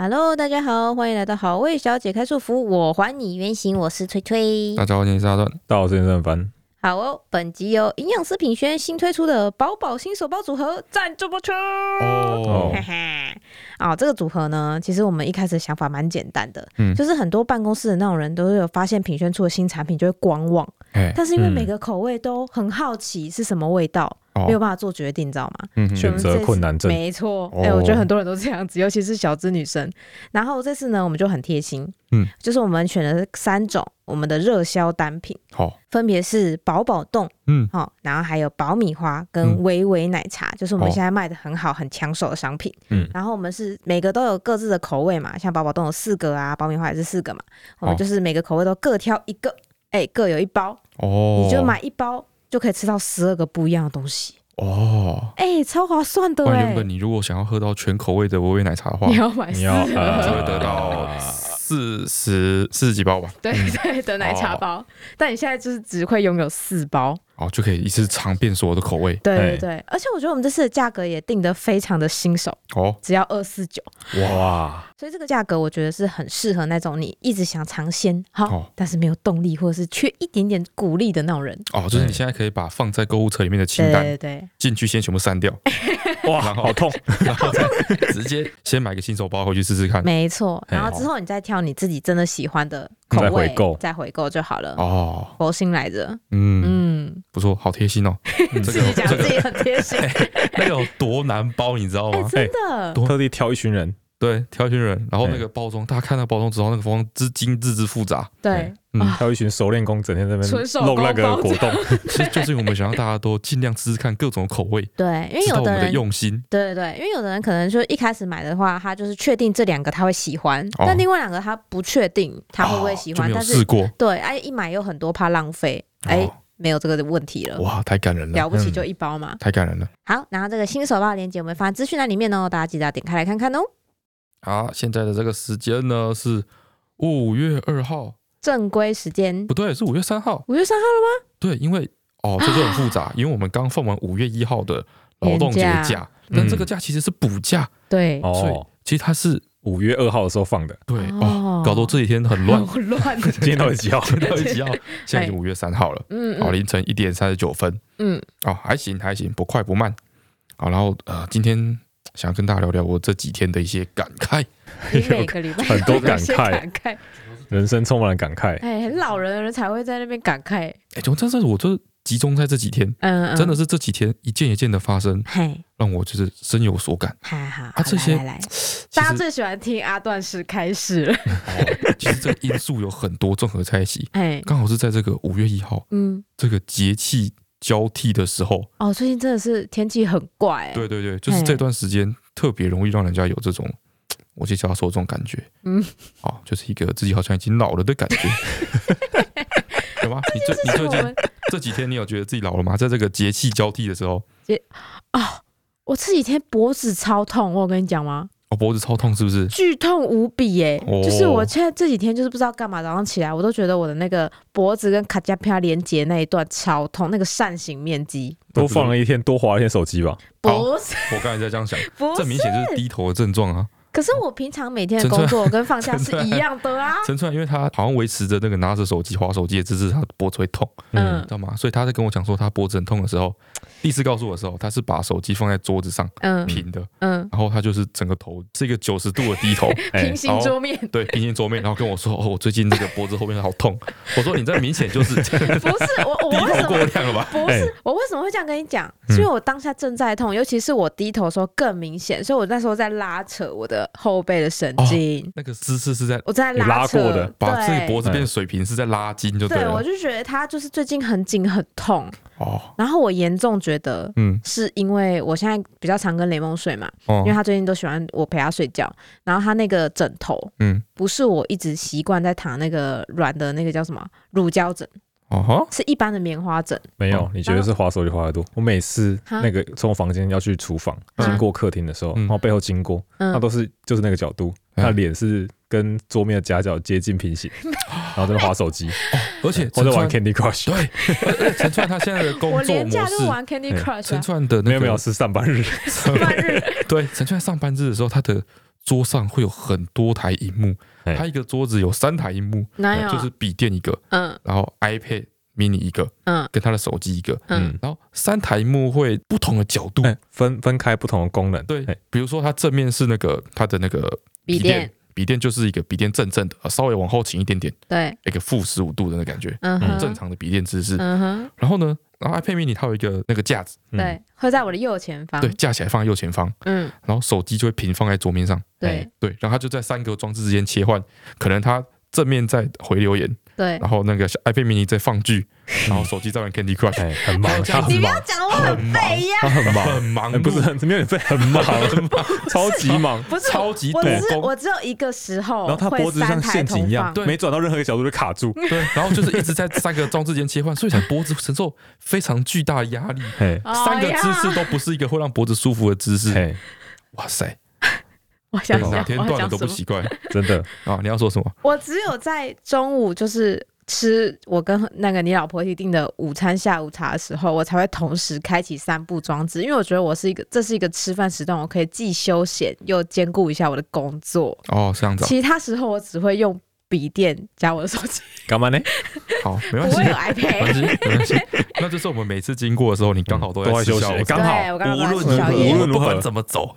Hello，大家好，欢迎来到好味小姐开束服，我还你原形，我是崔崔。大家好，我是阿段，大家好，我是任凡。好哦，本集由营养师品轩新推出的宝宝新手包组合赞助播出。哦，哈哈，啊，这个组合呢，其实我们一开始想法蛮简单的，嗯，就是很多办公室的那种人都有发现品轩出的新产品就会观望，欸、但是因为每个口味都很好奇是什么味道。没有办法做决定，你知道吗？嗯，选择困难症。没错，哎、欸，我觉得很多人都这样子，尤其是小资女生。然后这次呢，我们就很贴心，嗯，就是我们选了三种我们的热销单品，好，分别是宝宝冻，嗯，好，然后还有爆米花跟维维奶茶，就是我们现在卖的很好、很抢手的商品。嗯，然后我们是每个都有各自的口味嘛，像宝宝冻有四个啊，爆米花也是四个嘛，我们就是每个口味都各挑一个，哎，各有一包，哦，你就买一包就可以吃到十二个不一样的东西。哦，哎、欸，超划算的！原本你如果想要喝到全口味的维维奶茶的话，你要买，你要呃，就会得到四十四十几包吧？对对的奶茶包，哦、但你现在就是只会拥有四包。哦，就可以一次尝遍所有的口味。对对对，而且我觉得我们这次的价格也定得非常的新手哦，只要二四九。哇！所以这个价格我觉得是很适合那种你一直想尝鲜，好，但是没有动力或者是缺一点点鼓励的那种人。哦，就是你现在可以把放在购物车里面的清单，对对，进去先全部删掉。哇，好痛！然后 再 直接先买个新手包回去试试看。没错，然后之后你再挑你自己真的喜欢的口味，再回购，再回购就好了。哦，佛心来着。嗯嗯。不错，好贴心哦！这个自己讲自己很贴心，那个有多难包，你知道吗？真的，特地挑一群人，对，挑一群人，然后那个包装，大家看到包装之后，那个包装之精致之复杂，对，嗯，挑一群熟练工，整天在那边弄那个果冻，其实就是我们想让大家都尽量试试看各种口味，对，因为有的人用心，对对对，因为有的人可能就一开始买的话，他就是确定这两个他会喜欢，但另外两个他不确定他会不会喜欢，但是试过，对，哎，一买又很多，怕浪费，哎。没有这个的问题了，哇，太感人了，了不起就一包嘛，太感人了。好，然后这个新手包链接我们放在资讯栏里面哦，大家记得要点开来看看哦。好，现在的这个时间呢是五月二号，正规时间。不对，是五月三号，五月三号了吗？对，因为哦，这个很复杂，因为我们刚放完五月一号的劳动节假，但这个假其实是补假，对，所以其实它是。五月二号的时候放的，对哦，搞得这几天很乱，很乱。今天到底几号？今天到底几号？现在已经五月三号了，嗯，好，凌晨一点三十九分，嗯，哦，还行还行，不快不慢，好，然后呃，今天想要跟大家聊聊我这几天的一些感慨，每个礼拜。很多感慨，人生充满了感慨，哎，很老人的人才会在那边感慨，哎，就真是我这。集中在这几天，嗯，真的是这几天一件一件的发生，嘿，让我就是深有所感。好好，啊，这些大家最喜欢听阿段式开始了。其实这个因素有很多综合在一起，哎，刚好是在这个五月一号，嗯，这个节气交替的时候。哦，最近真的是天气很怪。对对对，就是这段时间特别容易让人家有这种，我就叫他说这种感觉，嗯，哦，就是一个自己好像已经老了的感觉。有吗？你最你最近这几天你有觉得自己老了吗？在这个节气交替的时候，啊、哦，我这几天脖子超痛，我有跟你讲吗？我、哦、脖子超痛是不是？剧痛无比耶！哦、就是我现在这几天就是不知道干嘛，早上起来我都觉得我的那个脖子跟卡加皮亚连接那一段超痛，那个扇形面积。多放了一天，多划一天手机吧。不是，我刚才在这样想，这明显就是低头的症状啊。可是我平常每天的工作跟放假 是一样的啊。陈川，因为他好像维持着那个拿着手机划手机的姿势，他脖子会痛，嗯，知道吗？所以他在跟我讲说他脖子很痛的时候，第一次告诉我的时候，他是把手机放在桌子上，嗯，平的，嗯，然后他就是整个头是一个九十度的低头，平行桌面，对，平行桌面，然后跟我说，哦，我最近这个脖子后面好痛。我说你这明显就是 不是我我低头过量了吧？不是，我为什么会这样跟你讲？是因为我当下正在痛，尤其是我低头的时候更明显，所以我那时候在拉扯我的后背的。神经、哦，那个姿势是在我在拉扯过的，把自己脖子变水平是在拉筋，就对了。对，我就觉得他就是最近很紧很痛哦。然后我严重觉得，嗯，是因为我现在比较常跟雷梦睡嘛，嗯、因为他最近都喜欢我陪他睡觉。然后他那个枕头，嗯，不是我一直习惯在躺那个软的那个叫什么乳胶枕。哦哈，是一般的棉花枕，没有？你觉得是滑手机滑得多？我每次那个从我房间要去厨房，经过客厅的时候，然后背后经过，那都是就是那个角度，他脸是跟桌面的夹角接近平行，然后在那滑手机，而且我在玩 Candy Crush。对，陈串他现在的工作模式，玩 Candy Crush。陈串的那个没有没有是上班日，上班日。对，陈串上班日的时候，他的桌上会有很多台荧幕，它一个桌子有三台荧幕，就是笔电一个，嗯，然后 iPad mini 一个，嗯，跟他的手机一个，嗯，然后三台荧幕会不同的角度，分分开不同的功能，对，比如说它正面是那个它的那个笔电，笔电就是一个笔电正正的，稍微往后倾一点点，对，一个负十五度的那感觉，嗯，正常的笔电姿势，嗯哼，然后呢？然后 iPad mini 它有一个那个架子，对，会在我的右前方，对，架起来放在右前方，嗯，然后手机就会平放在桌面上，对，对，然后它就在三个装置之间切换，可能它正面在回留言。对，然后那个 iPad mini 在放剧，然后手机在玩 Candy Crush，很忙。你不要讲我很废呀，他很忙，很忙，不是很没有很忙很忙，超级忙，不是超级多工。我只有一个时候，然后他脖子像陷阱一样，对，没转到任何一个角度就卡住，对，然后就是一直在三个装置间切换，所以才脖子承受非常巨大的压力。三个姿势都不是一个会让脖子舒服的姿势。哇塞！我想想，哪天断了都不奇怪，真的啊！你要说什么？我只有在中午就是吃我跟那个你老婆一起订的午餐下午茶的时候，我才会同时开启三步装置，因为我觉得我是一个，这是一个吃饭时段，我可以既休闲又兼顾一下我的工作。哦，这样子。其他时候我只会用。笔电加我的手机，干嘛呢？好，没关系，有 iPad，没关系，没关系。那就是我们每次经过的时候，你刚好都在吃下午茶，刚好无论如何，无论如何。怎么走，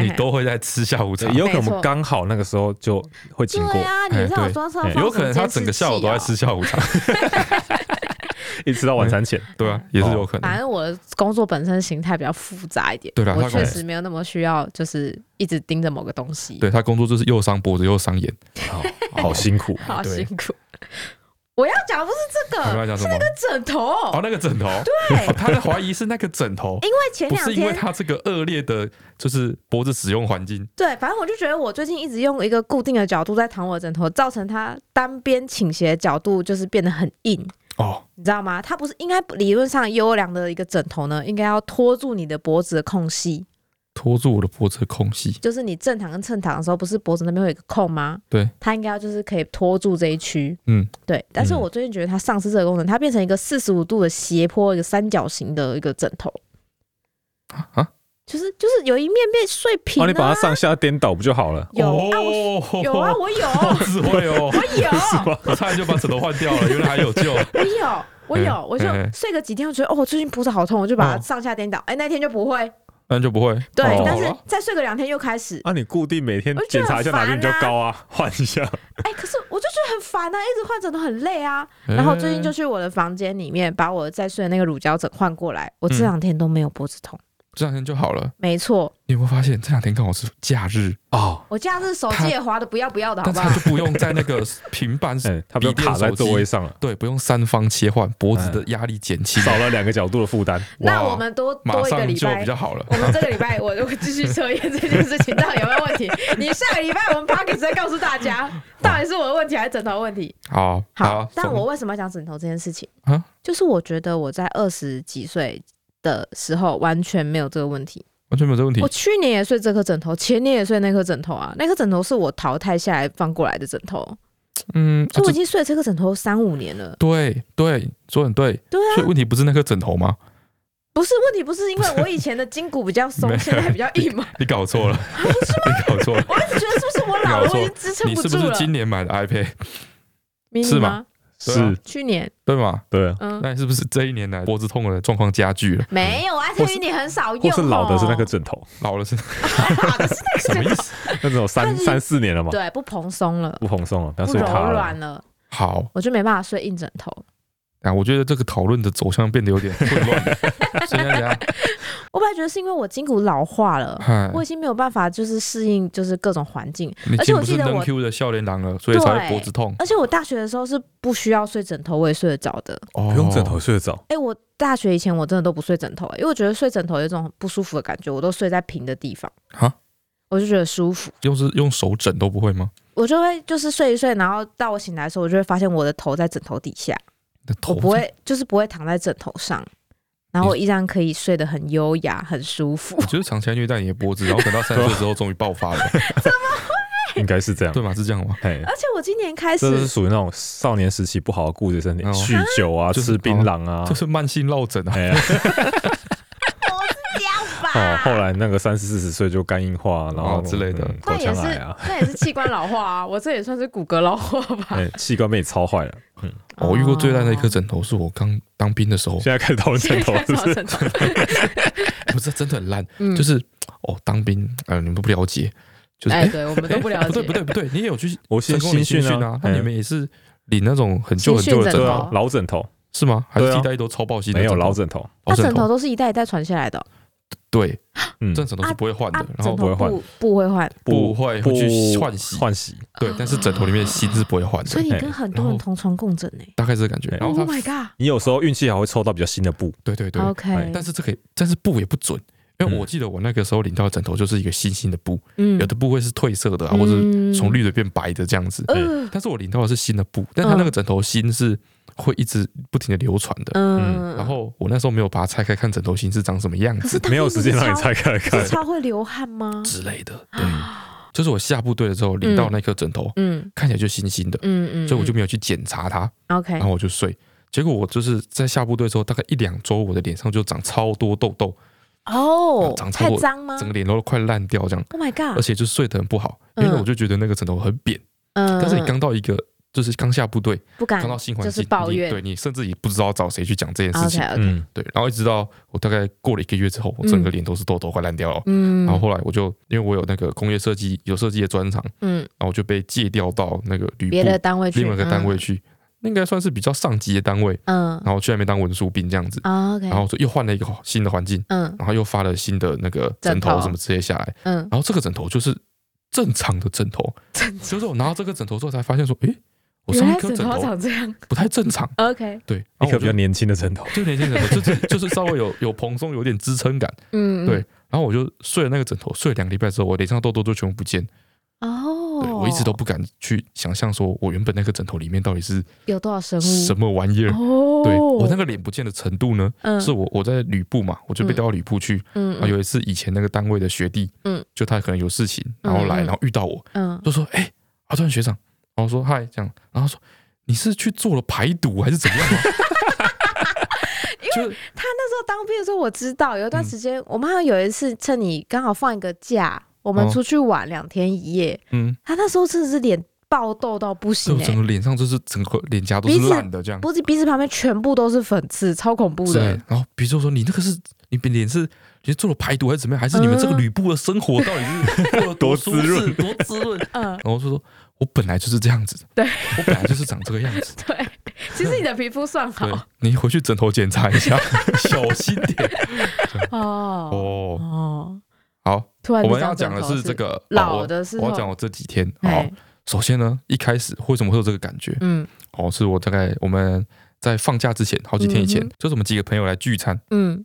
你都会在吃下午茶。有可能刚好那个时候就会经过。对啊，你知道我装车，有可能他整个下午都在吃下午茶。一直到晚餐前，对啊，也是有可能。反正我的工作本身形态比较复杂一点，对啦，我确实没有那么需要，就是一直盯着某个东西。对他工作就是又伤脖子又伤眼，好辛苦，好辛苦。我要讲的不是这个，是那个枕头。哦，那个枕头，对，他的怀疑是那个枕头，因为前两天，不是因为他这个恶劣的，就是脖子使用环境。对，反正我就觉得我最近一直用一个固定的角度在躺我的枕头，造成它单边倾斜角度就是变得很硬。哦，你知道吗？它不是应该理论上优良的一个枕头呢？应该要托住你的脖子的空隙，托住我的脖子的空隙，就是你正躺跟侧躺的时候，不是脖子那边会有一个空吗？对，它应该要就是可以托住这一区。嗯，对。但是我最近觉得它丧失这个功能，它变成一个四十五度的斜坡，一个三角形的一个枕头。啊？就是就是有一面被碎平，你把它上下颠倒不就好了？有啊，有啊，我有，智慧哦，我有，我差点就把枕头换掉了，原来还有救。我有，我有，我就睡个几天，我觉得哦，最近脖子好痛，我就把它上下颠倒，哎，那天就不会，那就不会。对，但是再睡个两天又开始。啊，你固定每天检查一下哪边比较高啊，换一下。哎，可是我就觉得很烦啊，一直换枕头很累啊。然后最近就去我的房间里面把我在睡的那个乳胶枕换过来，我这两天都没有脖子痛。这两天就好了，没错。你有没有发现这两天刚好是假日哦？我假日手机也滑的不要不要的，好不好？他就不用在那个平板，他不用卡在座位上了。对，不用三方切换，脖子的压力减轻，少了两个角度的负担。那我们多多一个礼拜就比较好了。我们这个礼拜我就会继续测验 这件事情，到底有没有问题？你下个礼拜我们 Podcast 再告诉大家，到底是我的问题还是枕头问题？好，好。但我为什么要讲枕头这件事情？啊，就是我觉得我在二十几岁的时候完全没有这个问题。完全没有这个问题。我去年也睡这颗枕头，前年也睡那颗枕头啊。那颗枕头是我淘汰下来放过来的枕头。嗯，所以我已经睡了这颗枕头三五年了。对对，说很对。对啊。所以问题不是那颗枕头吗？不是，问题不是因为我以前的筋骨比较松，现在比较硬吗？你搞错了。不是吗？你搞错了。我一直觉得是不是我老了，我已经支撑不住了。你是不是今年买的 iPad？是吗？是去年对吗？对，嗯，那是不是这一年来脖子痛的状况加剧了？没有啊，因为你很少用，或是老的是那个枕头，老的是，老的是那个什么意思？那种三三四年了嘛？对，不蓬松了，不蓬松了，不柔软了。好，我就没办法睡硬枕头。啊，我觉得这个讨论的走向变得有点混乱。现在怎样？我本来觉得是因为我筋骨老化了，我已经没有办法就是适应就是各种环境。而且我记得我 Q 的少年郎了，所以才会脖子痛。而且我大学的时候是不需要睡枕头，我也睡得着的。哦，不用枕头睡得着？哎，我大学以前我真的都不睡枕头，因为我觉得睡枕头有一种不舒服的感觉，我都睡在平的地方。哈，我就觉得舒服。用是用手枕都不会吗？我就会就是睡一睡，然后到我醒来的时候，我就会发现我的头在枕头底下。我不会，就是不会躺在枕头上，然后我依然可以睡得很优雅、很舒服。我就是长期虐待你的脖子，然后等到三十 岁之后终于爆发了。怎么会？应该是这样，对吗？是这样吗？而且我今年开始，这是属于那种少年时期不好的顾着身体，酗酒啊，吃槟榔啊，就是慢性落枕啊。吧？哦，后来那个三十四十岁就肝硬化，然后之类的，那也是，那也是器官老化啊。我这也算是骨骼老化吧？器官被你操坏了。嗯，我遇过最烂的一颗枕头是我刚当兵的时候。现在开始讨论枕头，是不是？不是，真的很烂。就是哦，当兵，呃，你们不了解，就是哎，对我们都不了解。不对，不对，不对，你也有去我先新训啊？那你们也是领那种很旧很旧的枕头，老枕头。是吗？还是一代一都超爆新的？没有老枕头，那枕头都是一代一代传下来的。对，嗯，这枕头是不会换的，然后不会换，不会换，不会会去换洗换洗。对，但是枕头里面芯是不会换的。所以你跟很多人同床共枕呢？大概这个感觉。然后 Oh my god！你有时候运气还会抽到比较新的布。对对对。OK。但是这个，但是布也不准，因为我记得我那个时候领到的枕头就是一个新新的布，有的布会是褪色的，或者从绿的变白的这样子。但是我领到的是新的布，但它那个枕头芯是。会一直不停的流传的，嗯，然后我那时候没有把它拆开看枕头芯是长什么样子，没有时间让你拆开看，超会流汗吗？之类的，对，就是我下部队的时候领到那颗枕头，嗯，看起来就新新的，嗯嗯，所以我就没有去检查它，OK，然后我就睡，结果我就是在下部队的时候，大概一两周，我的脸上就长超多痘痘，哦，长超脏吗？整个脸都快烂掉这样，Oh my god，而且就睡得很不好，因为我就觉得那个枕头很扁，嗯，但是你刚到一个。就是刚下部队，不敢刚到新环境，就是抱怨，对你甚至也不知道找谁去讲这件事情。嗯，对。然后一直到我大概过了一个月之后，我整个脸都是痘痘，快烂掉了。嗯。然后后来我就因为我有那个工业设计有设计的专长，嗯，然后我就被借调到那个旅部别的单位去，另外一个单位去，那应该算是比较上级的单位。嗯。然后去那边当文书兵这样子。OK。然后又换了一个新的环境。嗯。然后又发了新的那个枕头什么之类下来。嗯。然后这个枕头就是正常的枕头。就是我拿到这个枕头之后才发现说，诶。我上一颗枕头长这样，不太正常。OK，对，一颗比较年轻的枕头，就年轻枕头，就是就是稍微有有蓬松，有点支撑感。嗯，对。然后我就睡了那个枕头，睡了两个礼拜之后，我脸上痘痘就全部不见。哦，对，我一直都不敢去想象，说我原本那个枕头里面到底是有多少生物，什么玩意儿？哦，对我那个脸不见的程度呢？嗯，是我我在旅部嘛，我就被调到旅部去。嗯，有一次以前那个单位的学弟，嗯，就他可能有事情，然后来，然后遇到我，嗯，就说：“哎，阿川学长。”然后说：“嗨，这样。”然后说。你是去做了排毒还是怎么样吗？因为他那时候当兵的时候，我知道有一段时间，我们好像有一次趁你刚好放一个假，我们出去玩两天一夜。嗯，他那时候真的是脸爆痘到不行，整个脸上就是整个脸颊都是烂的，这样，不是鼻子旁边全部都是粉刺，超恐怖的。然后比如说说你那个是你脸是你是做了排毒还是怎么样？还是你们这个吕布的生活到底是 多滋润多滋润？嗯，然后就说。我本来就是这样子的，对，我本来就是长这个样子。对，其实你的皮肤算好，你回去枕头检查一下，小心点。哦哦好，我们要讲的是这个老的，我要讲我这几天。好，首先呢，一开始为什么会有这个感觉？嗯，哦，是我大概我们在放假之前好几天以前，就是我们几个朋友来聚餐，嗯，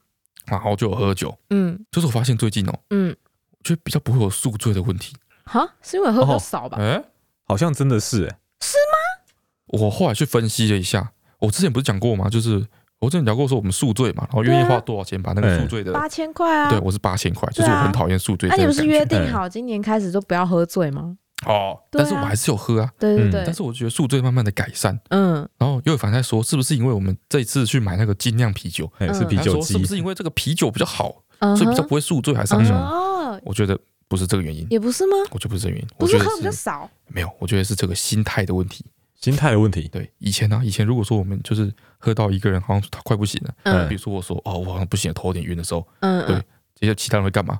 然后就有喝酒，嗯，就是我发现最近哦，嗯，我觉得比较不会有宿醉的问题。哈，是因为喝的少吧？哎。好像真的是哎，是吗？我后来去分析了一下，我之前不是讲过吗？就是我之前聊过说我们宿醉嘛，然后愿意花多少钱把那个宿醉的八千块啊？对，我是八千块，就是我很讨厌宿醉。那你们是约定好今年开始就不要喝醉吗？哦，但是我还是有喝啊。对对对。但是我觉得宿醉慢慢的改善，嗯。然后又有反在说，是不是因为我们这一次去买那个精酿啤酒，是啤酒机？是不是因为这个啤酒比较好，所以比较不会宿醉还是什么？我觉得。不是这个原因，也不是吗？我觉得不是这个原因，不是喝比较少，没有，我觉得是这个心态的问题，心态的问题。对，以前呢，以前如果说我们就是喝到一个人好像他快不行了，嗯，比如说我说哦，我好像不行了，头有点晕的时候，嗯，对，这些其他人会干嘛？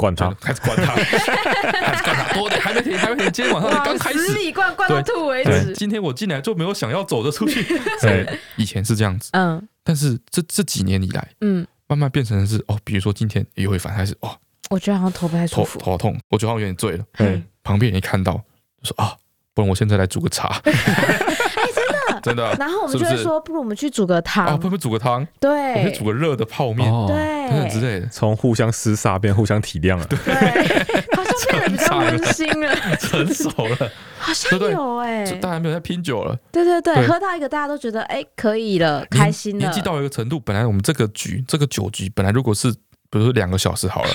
灌他，开始灌他，开始灌他，多点，还没停，还没停，今天晚上。刚开始，死里灌，灌到吐为止。今天我进来就没有想要走的出去，对，以前是这样子，嗯，但是这这几年以来，嗯，慢慢变成的是哦，比如说今天也会反开始哦。我觉得好像头不太舒服，头头痛，我觉得好像有点醉了。嗯，旁边人一看到就说啊，不然我现在来煮个茶。哎，真的。然后我们就会说，不如我们去煮个汤啊，不如煮个汤。对，我们煮个热的泡面，对，等等之类的，从互相厮杀变互相体谅了。对，好像变得比较温馨了，成熟了，好像有哎，大家没有在拼酒了。对对对，喝到一个大家都觉得哎可以了，开心了。年纪到一个程度，本来我们这个局这个酒局本来如果是。比如说两个小时好了，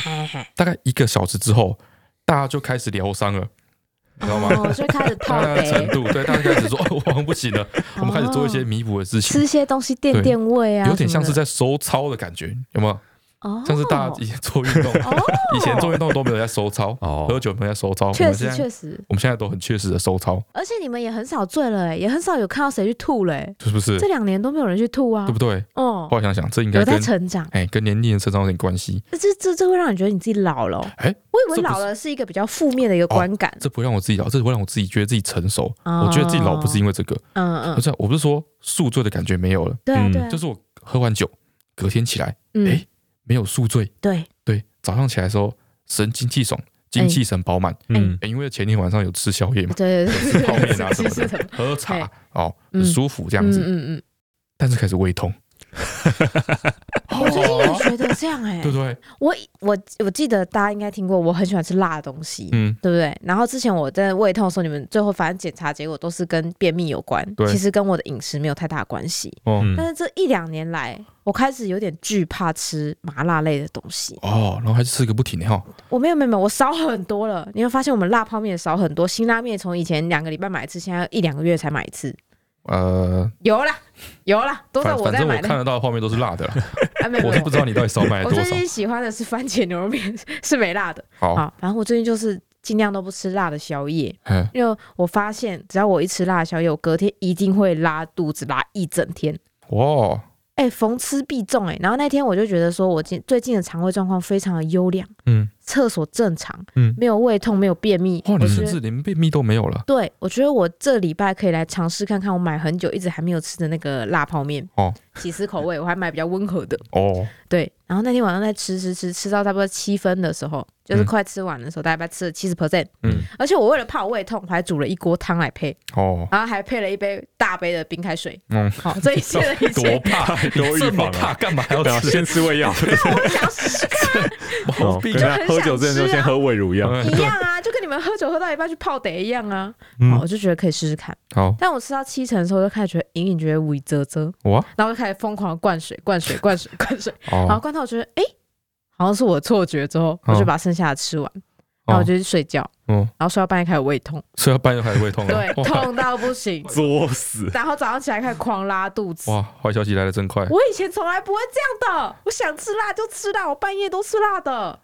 大概一个小时之后，大家就开始疗伤了，你知道吗？就开始套杯程度，对，大家开始说哦，我不行了，我们开始做一些弥补的事情，吃些东西垫垫胃啊，有点像是在收操的感觉，有没有？像是大家以前做运动，以前做运动都没有在收操，喝酒没有在收操。确实确实，我们现在都很确实的收操。而且你们也很少醉了，也很少有看到谁去吐了，是不是？这两年都没有人去吐啊，对不对？哦，后来想想，这应该在成长，哎，跟年龄的成长有点关系。这这这会让你觉得你自己老了？哎，我以为老了是一个比较负面的一个观感。这不会让我自己老，这会让我自己觉得自己成熟。我觉得自己老不是因为这个，嗯嗯，不是，我不是说宿醉的感觉没有了，对对，就是我喝完酒，隔天起来，哎。没有宿醉，对。对，早上起来的时候神清气爽，精气神饱满，嗯，因为前天晚上有吃宵夜嘛，对对对，吃泡面啊什么的，喝茶哦，很舒服这样子，嗯嗯，但是开始胃痛，我最近也觉得这样哎，对不对？我我我记得大家应该听过，我很喜欢吃辣的东西，嗯，对不对？然后之前我在胃痛的时候，你们最后反正检查结果都是跟便秘有关，对其实跟我的饮食没有太大关系，但是这一两年来。我开始有点惧怕吃麻辣类的东西哦，然后还是吃个不停的哈。我没有没有没有，我少很多了。你会发现我们辣泡面少很多，辛拉面从以前两个礼拜买一次，现在一两个月才买一次。呃，有啦有啦，都是我在买。反正我看得到的泡面都是辣的。我是不知道你到底少买了多少。我最近喜欢的是番茄牛肉面，是没辣的。好，反正我最近就是尽量都不吃辣的宵夜，因为我发现只要我一吃辣的宵夜，我隔天一定会拉肚子，拉一整天。哇！哎、欸，逢吃必中哎、欸，然后那天我就觉得说，我近最近的肠胃状况非常的优良，嗯，厕所正常，嗯，没有胃痛，没有便秘，哇，你甚至连便秘都没有了。对，我觉得我这礼拜可以来尝试看看，我买很久一直还没有吃的那个辣泡面哦，起司口味，我还买比较温和的哦，对，然后那天晚上在吃吃吃吃到差不多七分的时候。就是快吃完的时候，大概吃了七十 percent。嗯，而且我为了怕我胃痛，我还煮了一锅汤来配。哦，然后还配了一杯大杯的冰开水。嗯，好，这一切的一切。多怕，多预防啊！干嘛还要吃？先吃胃药。我想试试看。毛病，喝酒之前就先喝胃乳一样。一样啊，就跟你们喝酒喝到一半去泡得一样啊。好，我就觉得可以试试看。好，但我吃到七成的时候，就开始觉得隐隐觉得胃啧啧。哇！然后就开始疯狂灌水，灌水，灌水，灌水。然后灌到我觉得，哎。好像是我错觉，之后我就把剩下的吃完，然后我就去睡觉，嗯，然后睡到半夜开始胃痛，睡到半夜开始胃痛，对，痛到不行，作死。然后早上起来开始狂拉肚子，哇，坏消息来的真快。我以前从来不会这样的，我想吃辣就吃辣，我半夜都吃辣的。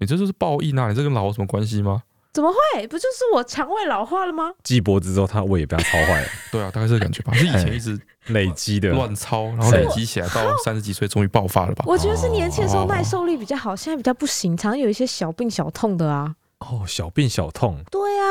你这就是报应啊！你这跟老有什么关系吗？怎么会？不就是我肠胃老化了吗？继脖子之后，他胃也被他操坏了。对啊，大概是这个感觉吧。是以前一直累积的乱操，然后累积起来，到三十几岁终于爆发了吧？我觉得是年轻的时候耐受力比较好，现在比较不行，常常有一些小病小痛的啊。哦，小病小痛。对啊，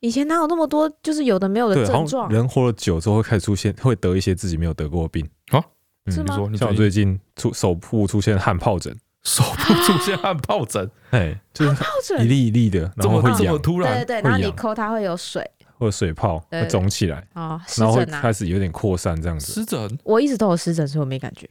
以前哪有那么多就是有的没有的症状？人活了久之后会开始出现，会得一些自己没有得过的病啊？是吗？像我最近出手部出现汗疱疹。手部出现汗疱疹，哎，就是一粒一粒的，然后会痒，突然，对对对，然后你抠它会有水，会有水泡，会肿起来，然后会开始有点扩散这样子。湿疹，我一直都有湿疹，所以我没感觉。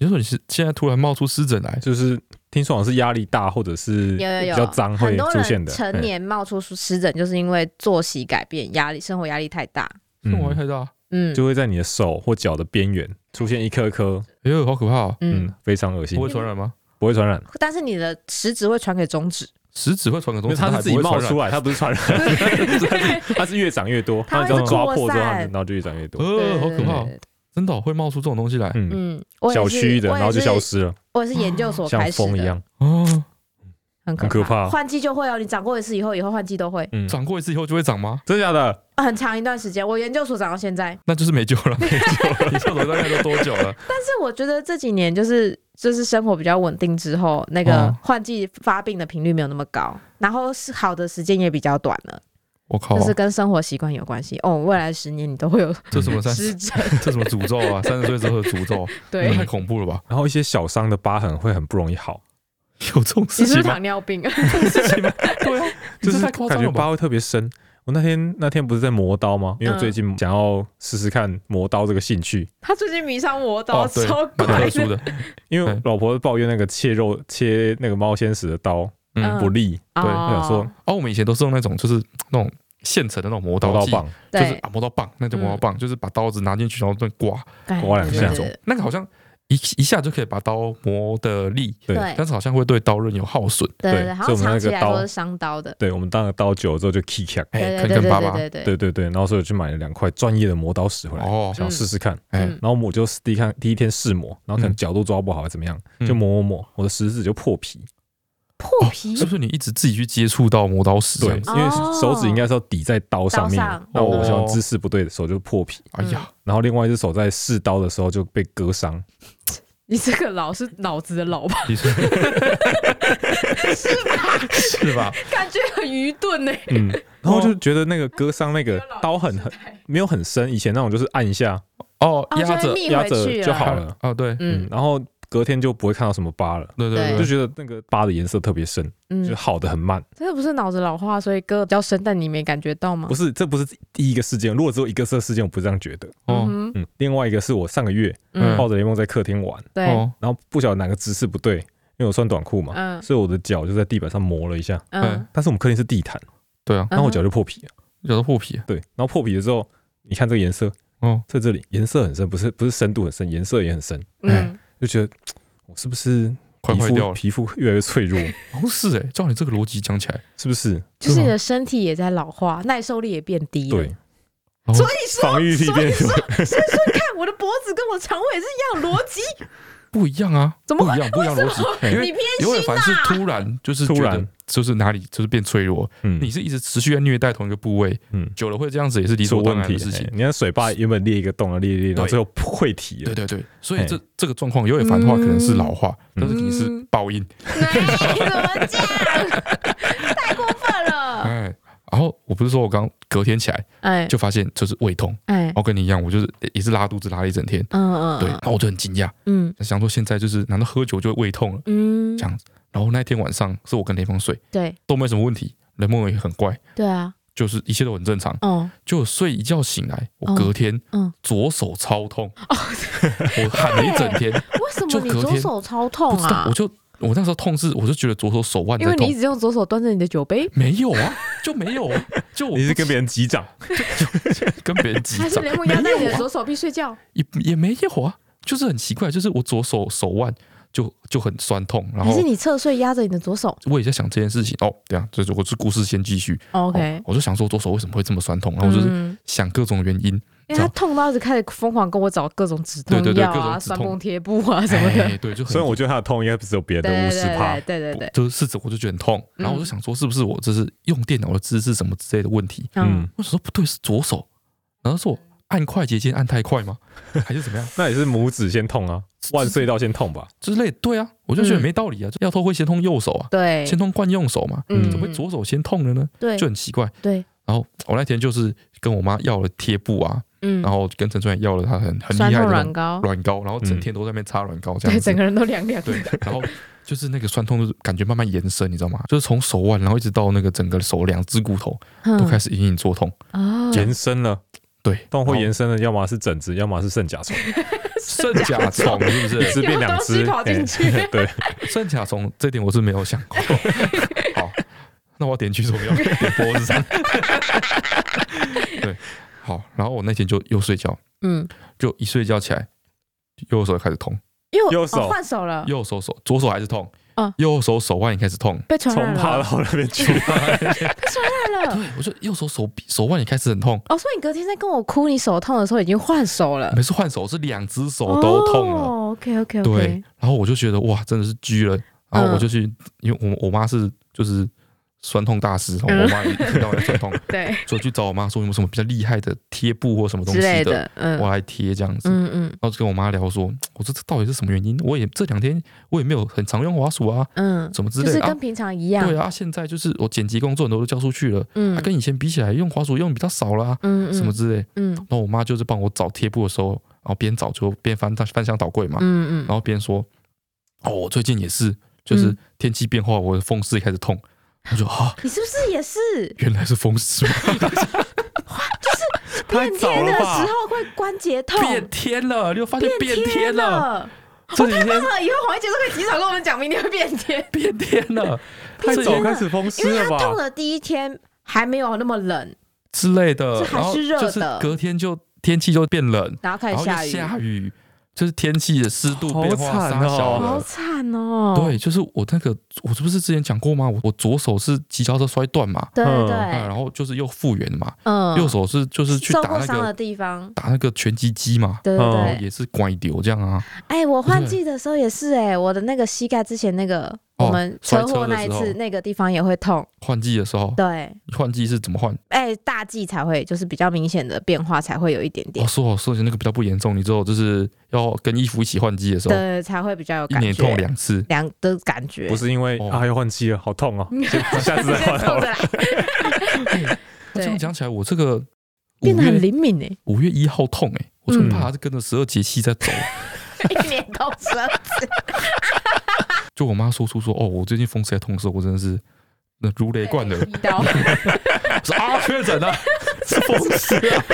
你说你是现在突然冒出湿疹来，就是听说好像是压力大或者是比较脏会出现的。成年冒出湿疹就是因为作息改变、压力、生活压力太大，生活太大，嗯，就会在你的手或脚的边缘出现一颗颗，哎呦，好可怕，嗯，非常恶心。不会传染吗？不会传染，但是你的食指会传给中指，食指会传给中指，它是自己冒出来，它不是传染，它是越长越多，它只要抓破之后，然后就越长越多，呃，好可怕，真的会冒出这种东西来，嗯，小区的，然后就消失了，我也是研究所开始，像风一样，哦，很可怕，换季就会哦，你长过一次以后，以后换季都会，嗯。长过一次以后就会长吗？真的假的？很长一段时间，我研究所长到现在，那就是没救了，没救了，研究所大概都多久了？但是我觉得这几年就是。就是生活比较稳定之后，那个换季发病的频率没有那么高，然后是好的时间也比较短了。我靠，就是跟生活习惯有关系哦。未来十年你都会有这什么湿疹？这什么诅咒啊？三十岁之后的诅咒，对，太恐怖了吧？然后一些小伤的疤痕会很不容易好，有这种事情吗？糖尿病 啊？对啊，就是感觉疤会特别深。我那天那天不是在磨刀吗？因为我最近想要试试看磨刀这个兴趣。他最近迷上磨刀，超特殊的。因为老婆抱怨那个切肉切那个猫仙石的刀嗯。不利，对，我想说，哦，我们以前都是用那种就是那种现成的那种磨刀棒，就是啊磨刀棒，那叫磨刀棒，就是把刀子拿进去然后再刮刮两下那种，那个好像一一下就可以把刀磨的利，对，但是好像会对刀刃有耗损，对，所以我们那个刀是伤刀的，对，我们当了刀久了之后就 k 咔，坑坑巴巴，对对对对，然后所以我去买了两块专业的磨刀石回来，哦，想试试看，哎，然后我就第一看第一天试磨，然后可能角度抓不好还是怎么样，就磨磨磨，我的食指就破皮。破皮是不是你一直自己去接触到磨刀石？对，因为手指应该是要抵在刀上面，那我想姿势不对的时候就破皮。哎呀，然后另外一只手在试刀的时候就被割伤。你这个老是脑子的老吧？是吧？是吧？感觉很愚钝呢。嗯，然后就觉得那个割伤那个刀很很没有很深，以前那种就是按一下哦，压着压着就好了。哦，对，嗯，然后。隔天就不会看到什么疤了，对对，对，就觉得那个疤的颜色特别深，嗯，就好的很慢。这不是脑子老化，所以割比较深，但你没感觉到吗？不是，这不是第一个事件。如果只有一个这事件，我不是这样觉得。哦，嗯，另外一个是我上个月抱着雷梦在客厅玩，对，然后不晓得哪个姿势不对，因为我穿短裤嘛，嗯，所以我的脚就在地板上磨了一下，嗯，但是我们客厅是地毯，对啊，然后我脚就破皮了，脚都破皮，对，然后破皮了之后，你看这个颜色，哦，在这里颜色很深，不是不是深度很深，颜色也很深，嗯，就觉得。我是不是快坏掉了？皮肤越来越脆弱？哦，是哎，照你这个逻辑讲起来，是不是？就是你的身体也在老化，耐受力也变低了。对，所以说，防御力变弱。所以说，你看我的脖子跟我的肠胃也是一样逻辑。不一样啊，怎么不一样？不一样逻辑，因为因为凡是突然就是突然就是哪里就是变脆弱，嗯，你是一直持续在虐待同一个部位，嗯，久了会这样子也是理所当然的事情。你看水坝原本裂一个洞啊，裂裂，然后最后溃堤了。对对对，所以这这个状况有点反的话，可能是老化，但是你是报应。怎么讲？太过分了。哎。然后我不是说我刚隔天起来，哎，就发现就是胃痛，哎，然后跟你一样，我就是也是拉肚子拉了一整天，嗯嗯，对，然后我就很惊讶，嗯，想说现在就是难道喝酒就会胃痛了，嗯，这样子。然后那天晚上是我跟雷锋睡，对，都没什么问题，雷锋也很乖，对啊，就是一切都很正常，哦，就睡一觉醒来，我隔天，嗯，左手超痛，哦，我喊了一整天，为什么你左手超痛啊？我就。我那时候痛是，我就觉得左手手腕在痛。因为你一直用左手端着你的酒杯。没有啊，就没有啊，就你是跟别人击掌，跟别人击掌。还是雷梦压在你的左手臂睡觉？也也没有啊，就是很奇怪，就是我左手手腕就就很酸痛。然后还是你侧睡压着你的左手？我也在想这件事情哦。对啊，就是我是故事先继续。OK，我就想说左手为什么会这么酸痛，然后我就是想各种原因。因为他痛到一直开始疯狂跟我找各种止痛药啊、酸痛贴布啊什么的。对，就虽然我觉得他的痛应该不是有别的，巫师怕。对对对，就是试着我就觉得很痛，然后我就想说是不是我这是用电脑的姿势什么之类的问题？嗯，我想说不对，是左手，然后说我按快捷键按太快吗？还是怎么样？那也是拇指先痛啊，腕隧道先痛吧之类。对啊，我就觉得没道理啊，要痛会先痛右手啊，对，先痛惯用手嘛，嗯，怎么会左手先痛了呢？对，就很奇怪。对，然后我那天就是跟我妈要了贴布啊。嗯，然后跟陈川要了他很很厉害的软膏，软膏，然后整天都在那边擦软膏，这样子，对，整个人都凉凉的。对，然后就是那个酸痛，就是感觉慢慢延伸，你知道吗？就是从手腕，然后一直到那个整个手两只骨头都开始隐隐作痛，延伸了。对，痛会延伸的，要么是整只，要么是肾甲虫。肾甲虫是不是？一只变两只跑进去？对，肾甲虫这点我是没有想过。好，那我点去什么要点脖子上？对。好，然后我那天就又睡觉，嗯，就一睡觉起来，右手开始痛，右右手换手了，右手手左手还是痛，啊，右手手腕也开始痛，被传染了，那边去，被传染了。对，我说右手手臂手腕也开始很痛。哦，所以你隔天在跟我哭，你手痛的时候已经换手了，没是换手，是两只手都痛了。哦，OK OK OK。对，然后我就觉得哇，真的是狙了，然后我就去，因为我我妈是就是。酸痛大师，我妈到我酸痛，对，所以去找我妈说有没有什么比较厉害的贴布或什么东西的，我来贴这样子，嗯嗯，然后就跟我妈聊说，我说这到底是什么原因？我也这两天我也没有很常用滑鼠啊，嗯，什么之类的，就是跟平常一样，对啊，现在就是我剪辑工作很多都交出去了，嗯，跟以前比起来用滑鼠用比较少了，嗯，什么之类，嗯，然后我妈就是帮我找贴布的时候，然后边找就边翻翻箱倒柜嘛，嗯嗯，然后边说，哦，我最近也是，就是天气变化，我的风湿也开始痛。我说啊，你是不是也是？原来是风湿，就是变天的时候会关节痛。变天了，你有发现变天了？这几天以后黄一杰都可以提早跟我们讲，明天会变天。变天了，太早开始风湿了吧？因为他痛的第一天还没有那么冷之类的，还是热的。隔天就天气就变冷，然后开始下雨，下雨。就是天气的湿度变化杀小，好惨哦。对，就是我那个，我是不是之前讲过吗？我我左手是骑脚车摔断嘛，对对，然后就是又复原嘛，嗯，右手是就是去打那个地方，打那个拳击机嘛，对对对，也是拐丢这样啊。哎，我换季的时候也是哎，我的那个膝盖之前那个。我们车祸那一次，那个地方也会痛。换季的时候，对，换季是怎么换？哎，大季才会，就是比较明显的变化才会有一点点。哦，说说起那个比较不严重，你之后就是要跟衣服一起换季的时候，对，才会比较有感觉。一年痛两次，两的感觉。不是因为啊要换季了，好痛哦，下次再换好了。这样讲起来，我这个变得很灵敏哎。五月一号痛哎，我很怕是跟着十二节气在走。一年到十二次。就我妈说出说哦，我最近风湿在痛的时候，我真的是那如雷贯耳。是 啊，确诊了，是风湿啊，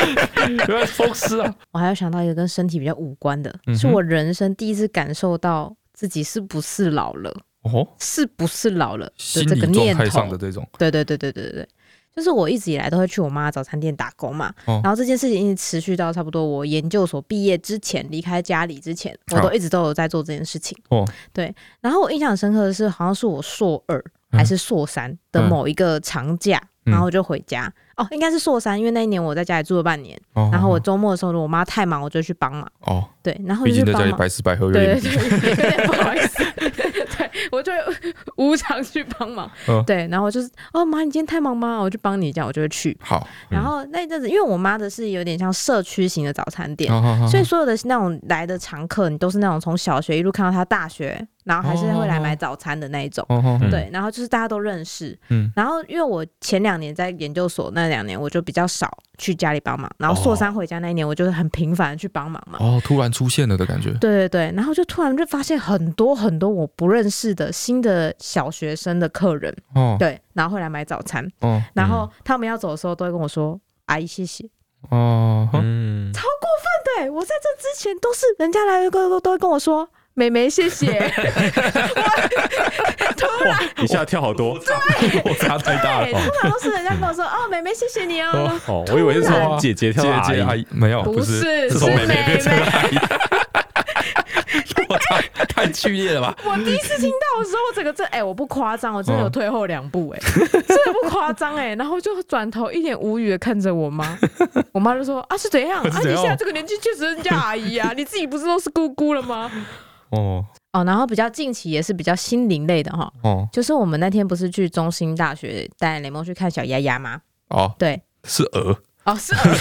原来是风湿啊。我还要想到一个跟身体比较无关的，是我人生第一次感受到自己是不是老了哦，是不是老了的这个念头上的这种。对对对对对对。就是我一直以来都会去我妈早餐店打工嘛，哦、然后这件事情一直持续到差不多我研究所毕业之前，离开家里之前，我都一直都有在做这件事情。哦，对。然后我印象深刻的是，好像是我硕二还是硕三的某一个长假，嗯、然后我就回家。哦，应该是硕三，因为那一年我在家里住了半年。哦、然后我周末的时候，我妈太忙，我就去帮忙。哦，对。然后就去帮忙。毕竟在家里白吃白喝，对对对，不好意思。我就无偿去帮忙，对，然后就是哦妈，你今天太忙吗？我去帮你，这样我就会去。好，然后那一阵子，因为我妈的是有点像社区型的早餐店，所以所有的那种来的常客，你都是那种从小学一路看到他大学，然后还是会来买早餐的那一种。对，然后就是大家都认识。嗯，然后因为我前两年在研究所那两年，我就比较少去家里帮忙，然后硕三回家那一年，我就是很频繁的去帮忙嘛。哦，突然出现了的感觉。对对对，然后就突然就发现很多很多我不认识的新的小学生的客人，哦，对，然后会来买早餐，哦，然后他们要走的时候都会跟我说：“阿姨，谢谢。”哦，嗯，超过分的，我在这之前都是人家来都都都会跟我说。妹妹，谢谢！突然一下跳好多，对，落差太大了。通常都是人家跟我说：“哦，妹妹，谢谢你哦。”哦，我以为是说姐姐跳阿姨，没有，不是，是从妹妹变成阿姨。我操，太剧烈了吧！我第一次听到的时候，我整个这哎，我不夸张，我真的有退后两步，哎，真的不夸张，哎，然后就转头一脸无语的看着我妈，我妈就说：“啊，是怎样？啊，你现在这个年纪确实人家阿姨啊，你自己不是都是姑姑了吗？”哦。哦，然后比较近期也是比较心灵类的哈，哦，就是我们那天不是去中心大学带雷蒙去看小鸭鸭吗？哦，对，是鹅，哦是鹅，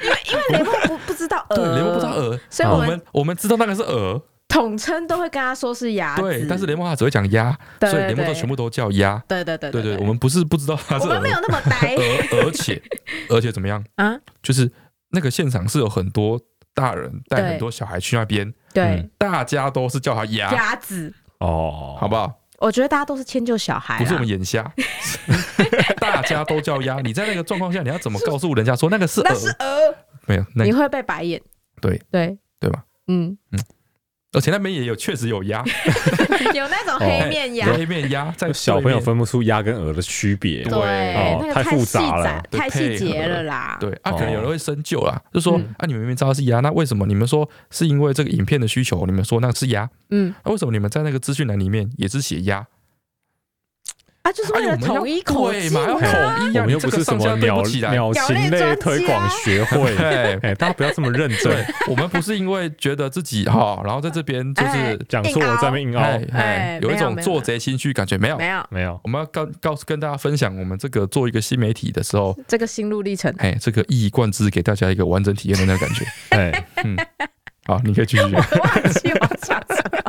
因为因为雷蒙不不知道鹅，对，雷蒙不知道鹅，所以我们我们知道那个是鹅，统称都会跟他说是鸭，对，但是雷蒙他只会讲鸭，所以雷蒙都全部都叫鸭，对对对对对，我们不是不知道他是，我们没有那么呆，而且 而且怎么样啊？就是那个现场是有很多。大人带很多小孩去那边，对，大家都是叫他鸭鸭子哦，好不好？我觉得大家都是迁就小孩，不是我们眼瞎，大家都叫鸭。你在那个状况下，你要怎么告诉人家说那个是鹅？那是鹅，没有，你会被白眼。对对对吧？嗯嗯。而且那边也有，确实有鸭，有那种黑面鸭，黑面鸭在小朋友分不出鸭跟鹅的区别，对，太复杂了，太细节了啦。对啊，可能有人会深究啦，就说啊，你们明明知道是鸭，那为什么你们说是因为这个影片的需求，你们说那是鸭？嗯，那为什么你们在那个资讯栏里面也是写鸭？啊，就是为了统一口径嘛，要统一。我们又不是什么鸟鸟禽类推广学会，哎，大家不要这么认真。我们不是因为觉得自己哈，然后在这边就是讲错，我在那边硬凹，哎，有一种做贼心虚感觉，没有，没有，没有。我们要告告诉跟大家分享，我们这个做一个新媒体的时候，这个心路历程，哎，这个一以贯之，给大家一个完整体验的那个感觉。哎，嗯，好，你可以继续。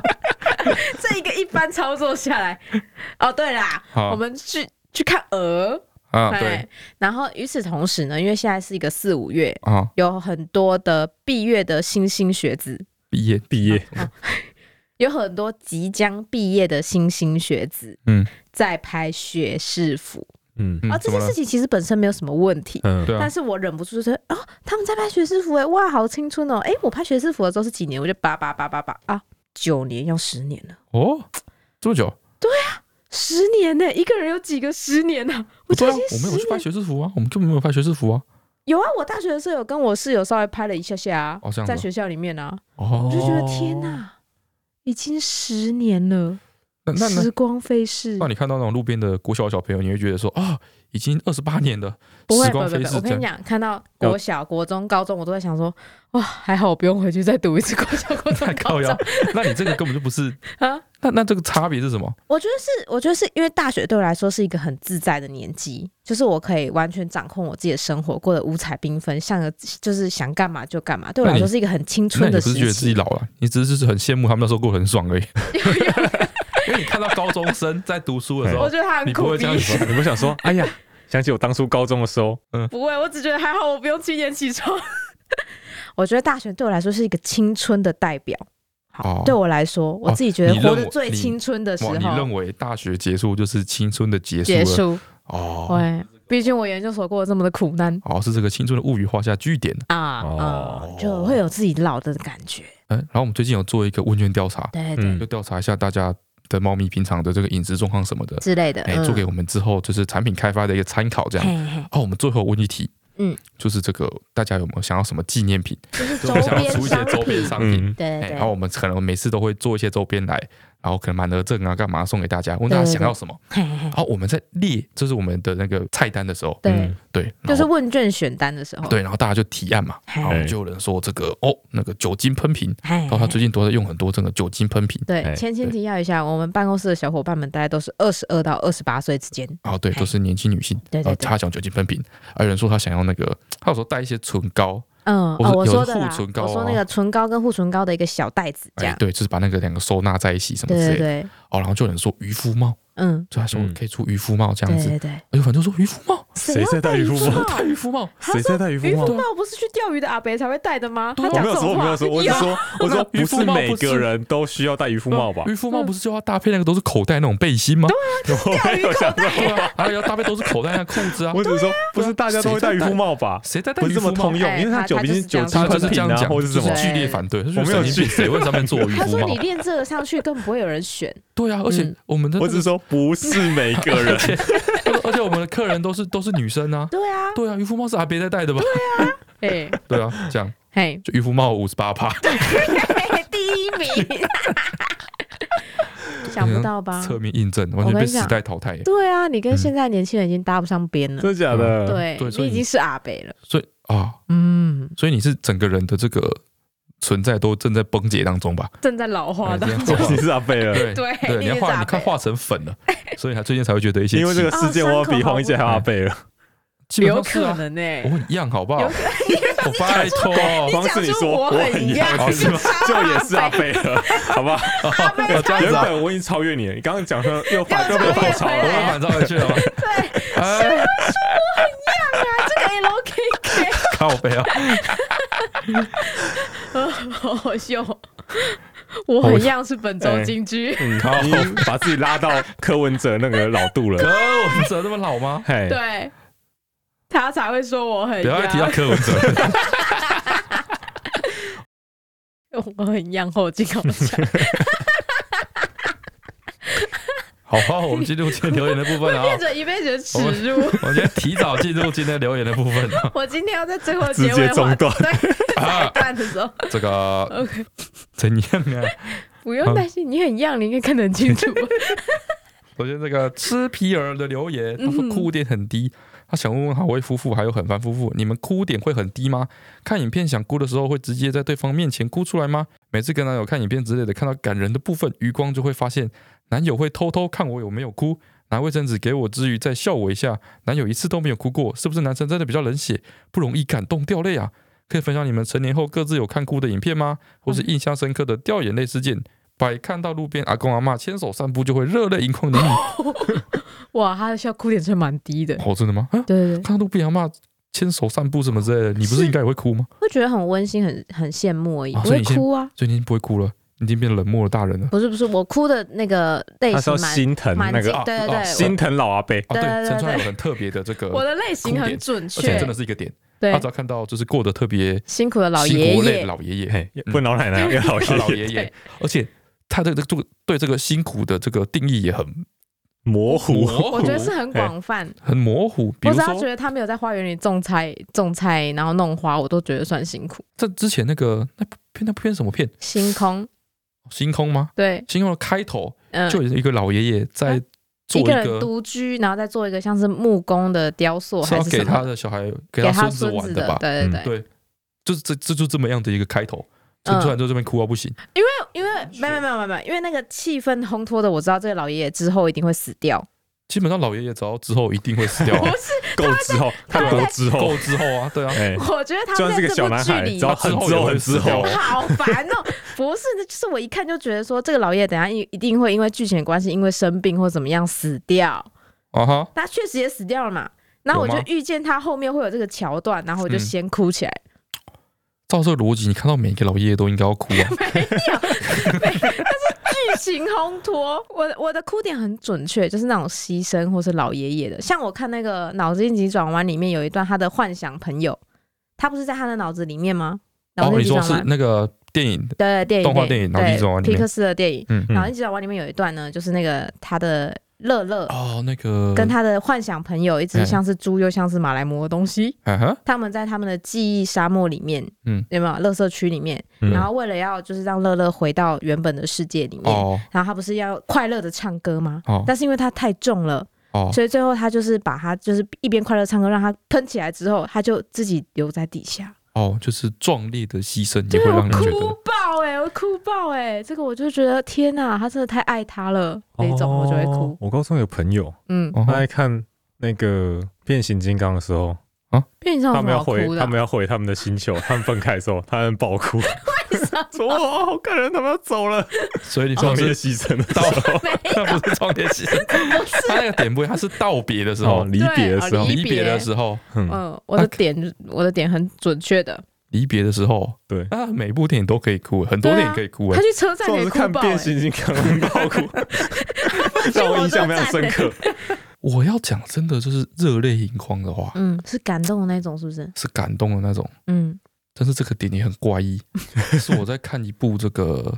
般操作下来，哦，对啦，我们去去看鹅。啊，对。然后与此同时呢，因为现在是一个四五月啊，有很多的毕业的新兴学子。毕业毕业，有很多即将毕业的新兴学子，嗯，在拍学士服，嗯，啊，这件事情其实本身没有什么问题，嗯，对。但是我忍不住就说，哦，他们在拍学士服，哎，哇，好青春哦，哎，我拍学士服的时候是几年？我就叭叭叭叭叭啊。九年要十年了哦，这么久？对啊，十年呢，一个人有几个十年呢？我我没有去拍学士服啊，我们根本没有拍学士服啊。有啊，我大学的时候有跟我室友稍微拍了一下下啊，在学校里面啊，我就觉得天哪，已经十年了。那时光飞逝，那你看到那种路边的国小小朋友，你会觉得说啊，已经二十八年了，不会，不会，不会。我跟你讲，看到国小、国中、高中，我都在想说，哇，还好我不用回去再读一次国小、国中、高中。那你这个根本就不是 啊。那那这个差别是什么？我觉得是，我觉得是因为大学对我来说是一个很自在的年纪，就是我可以完全掌控我自己的生活，过得五彩缤纷，像个就是想干嘛就干嘛。对我来说是一个很青春的时期。你不是觉得自己老了？你只是是很羡慕他们那时候过得很爽而已。因为你看到高中生在读书的时候，我觉得他很苦逼。你不想说，哎呀，想起我当初高中的时候，嗯，不会，我只觉得还好，我不用七点起床。我觉得大学对我来说是一个青春的代表。好，对我来说，我自己觉得活得最青春的时候。你认为大学结束就是青春的结束？结束哦，对，毕竟我研究所过了这么的苦难。哦，是这个青春的物语画下句点啊，哦，就会有自己老的感觉。嗯，然后我们最近有做一个问卷调查，对对，就调查一下大家。的猫咪平常的这个饮食状况什么的之类的，哎，做给我们之后就是产品开发的一个参考，这样。哦，我们最后问一题，嗯，就是这个大家有没有想要什么纪念品？就是想要出一些周边商品，对，然后我们可能每次都会做一些周边来。然后可能满额赠啊，干嘛送给大家？问大家想要什么？然后我们在列，就是我们的那个菜单的时候，对对，就是问卷选单的时候，对，然后大家就提案嘛，然后就有人说这个哦，那个酒精喷瓶，然后他最近都在用很多这个酒精喷瓶。对，前情提要一下，我们办公室的小伙伴们大概都是二十二到二十八岁之间，哦，对，都是年轻女性。对对，他想酒精喷瓶，还有人说他想要那个，他有时候带一些唇膏。嗯，哦，我说的啦，我说那个唇膏跟护唇膏的一个小袋子，这样，对，就是把那个两个收纳在一起什么之类的。哦，然后就有人说渔夫帽。嗯，就他说可以出渔夫帽这样子，对对。哎呦，反正说渔夫帽，谁在戴渔夫帽？戴渔夫帽，谁在戴渔夫帽？渔夫帽不是去钓鱼的阿伯才会戴的吗？我没有说，我没有说，我是说，我说不是每个人都需要戴渔夫帽吧？渔夫帽不是就要搭配那个都是口袋那种背心吗？对啊，钓鱼口袋，还有要搭配都是口袋那裤子啊。我只是说，不是大家都会戴渔夫帽吧？谁在戴？不是这么通用，因为他酒精酒精就是这样讲，或者是什么剧烈反对。我没有去谁会上面做渔夫帽？他说你练这个上去根本不会有人选。对啊，而且我们的我只是说不是每。每个人，而且我们的客人都是都是女生啊。对啊，对啊，渔夫帽是阿伯在戴的吧？对啊，哎，对啊，这样，嘿，就渔夫帽五十八趴，第一名，想不到吧？侧面印证，完全被时代淘汰。对啊，你跟现在年轻人已经搭不上边了，真的假的？对，你已经是阿北了。所以啊，嗯，所以你是整个人的这个。存在都正在崩解当中吧，正在老化当中。你是阿贝了，对对你要化你看化成粉了，所以他最近才会觉得一些。因为这个事件，我比黄一杰还阿贝了，有可能呢。我很一样，好不好？我拜托，光是你说我很一样，是吗？就也是阿贝了，好不好？原本我已经超越你了，你刚刚讲说又反又被反超了，我又反超回去了吗？对，谁说我很一样啊？这个 LKK，靠背啊！好好笑，我很像是本周金句。嗯，好，把自己拉到柯文哲那个老度了。柯文哲那么老吗？嘿，对，他才会说我很。不要提到柯文哲。我很像后金好强。好，我们进入今天留言的部分啊！变成一辈子的耻辱。我们今天提早进入今天留言的部分。我今天要在最后结尾中断。啊，断的时候，这个 OK，怎样啊？不用担心，你很样，你应该看得很清楚。首先，这个吃皮儿的留言，他说哭点很低。他想问问好威夫妇还有很烦夫妇，你们哭点会很低吗？看影片想哭的时候会直接在对方面前哭出来吗？每次跟男友看影片之类的，看到感人的部分，余光就会发现。男友会偷偷看我有没有哭，拿卫生纸给我之余再笑我一下。男友一次都没有哭过，是不是男生真的比较冷血，不容易感动掉泪啊？可以分享你们成年后各自有看哭的影片吗？或是印象深刻的掉眼泪事件？百看到路边阿公阿嬷牵手散步就会热泪盈眶的你。哇，他的笑哭点真蛮低的。哦，真的吗？啊，对对对，看到路边阿嬷牵手散步什么之类的，你不是应该也会哭吗？会觉得很温馨，很很羡慕而已，不会哭啊。最近不会哭了。已经变冷漠的大人了。不是不是，我哭的那个类型蛮心疼那个，对对对，心疼老阿伯。对，陈川有很特别的这个，我的类型很准确，而且真的是一个点。他只要看到就是过得特别辛苦的老爷爷、老爷爷，不老奶奶，要老爷爷老爷爷。而且他的这个对这个辛苦的这个定义也很模糊，我觉得是很广泛，很模糊。比如说，他觉得他没有在花园里种菜、种菜，然后弄花，我都觉得算辛苦。这之前那个那片那片什么片？星空，星空吗？对，星空的开头就有一个老爷爷在做一个独居，然后再做一个像是木工的雕塑，还是给他的小孩给他孙子玩的吧？对对对，就是这这就这么样的一个开头。陈出来就这边哭到不行，因为因为没有没有没有没有，因为那个气氛烘托的，我知道这个老爷爷之后一定会死掉。基本上老爷爷只要之后一定会死掉，不是 够之后，他够之后，够之后啊，对啊。我觉得他在这部剧里，只要很之后很之后，好烦哦。不是，就是我一看就觉得说，这个老爷爷等下一一定会因为剧情的关系，因为生病或怎么样死掉。啊哈，他确实也死掉了嘛。然后我就预见他后面会有这个桥段，然后我就先哭起来。照这个逻辑，你看到每个老爷爷都应该要哭啊！没有，那是剧情烘托。我我的哭点很准确，就是那种牺牲或是老爷爷的。像我看那个《脑筋急转弯》里面有一段，他的幻想朋友，他不是在他的脑子里面吗？然后你说是那个电影，对电影，动画电影《脑筋急转弯》皮克斯的电影，《脑筋急转弯》里面有一段呢，就是那个他的。乐乐。哦，那个跟他的幻想朋友一直像是猪又像是马来貘的东西，他们在他们的记忆沙漠里面，嗯，有没有？垃圾区里面，然后为了要就是让乐乐回到原本的世界里面，然后他不是要快乐的唱歌吗？但是因为他太重了，所以最后他就是把他就是一边快乐唱歌，让他喷起来之后，他就自己留在底下。哦，就是壮烈的牺牲也会让人觉得我哭爆哎、欸，这个我就觉得天哪，他真的太爱他了，那种我就会哭。我高中有朋友，嗯，他在看那个变形金刚的时候啊，变形金刚他们要回，他们要回他们的星球，他们分开的时候，他们爆哭。为什么？哇，好感人，他们要走了，所以你壮烈牺牲的时候，那不是壮烈牺牲，他那个点不会，他是道别的时候，离别的时候，离别的时候，嗯，我的点，我的点很准确的。离别的时候，对啊，每部电影都可以哭，很多电影可以哭。他去车站也哭看变形金刚爆哭，让我印象非常深刻。我要讲真的，就是热泪盈眶的话，嗯，是感动的那种，是不是？是感动的那种，嗯。但是这个点也很怪异，是我在看一部这个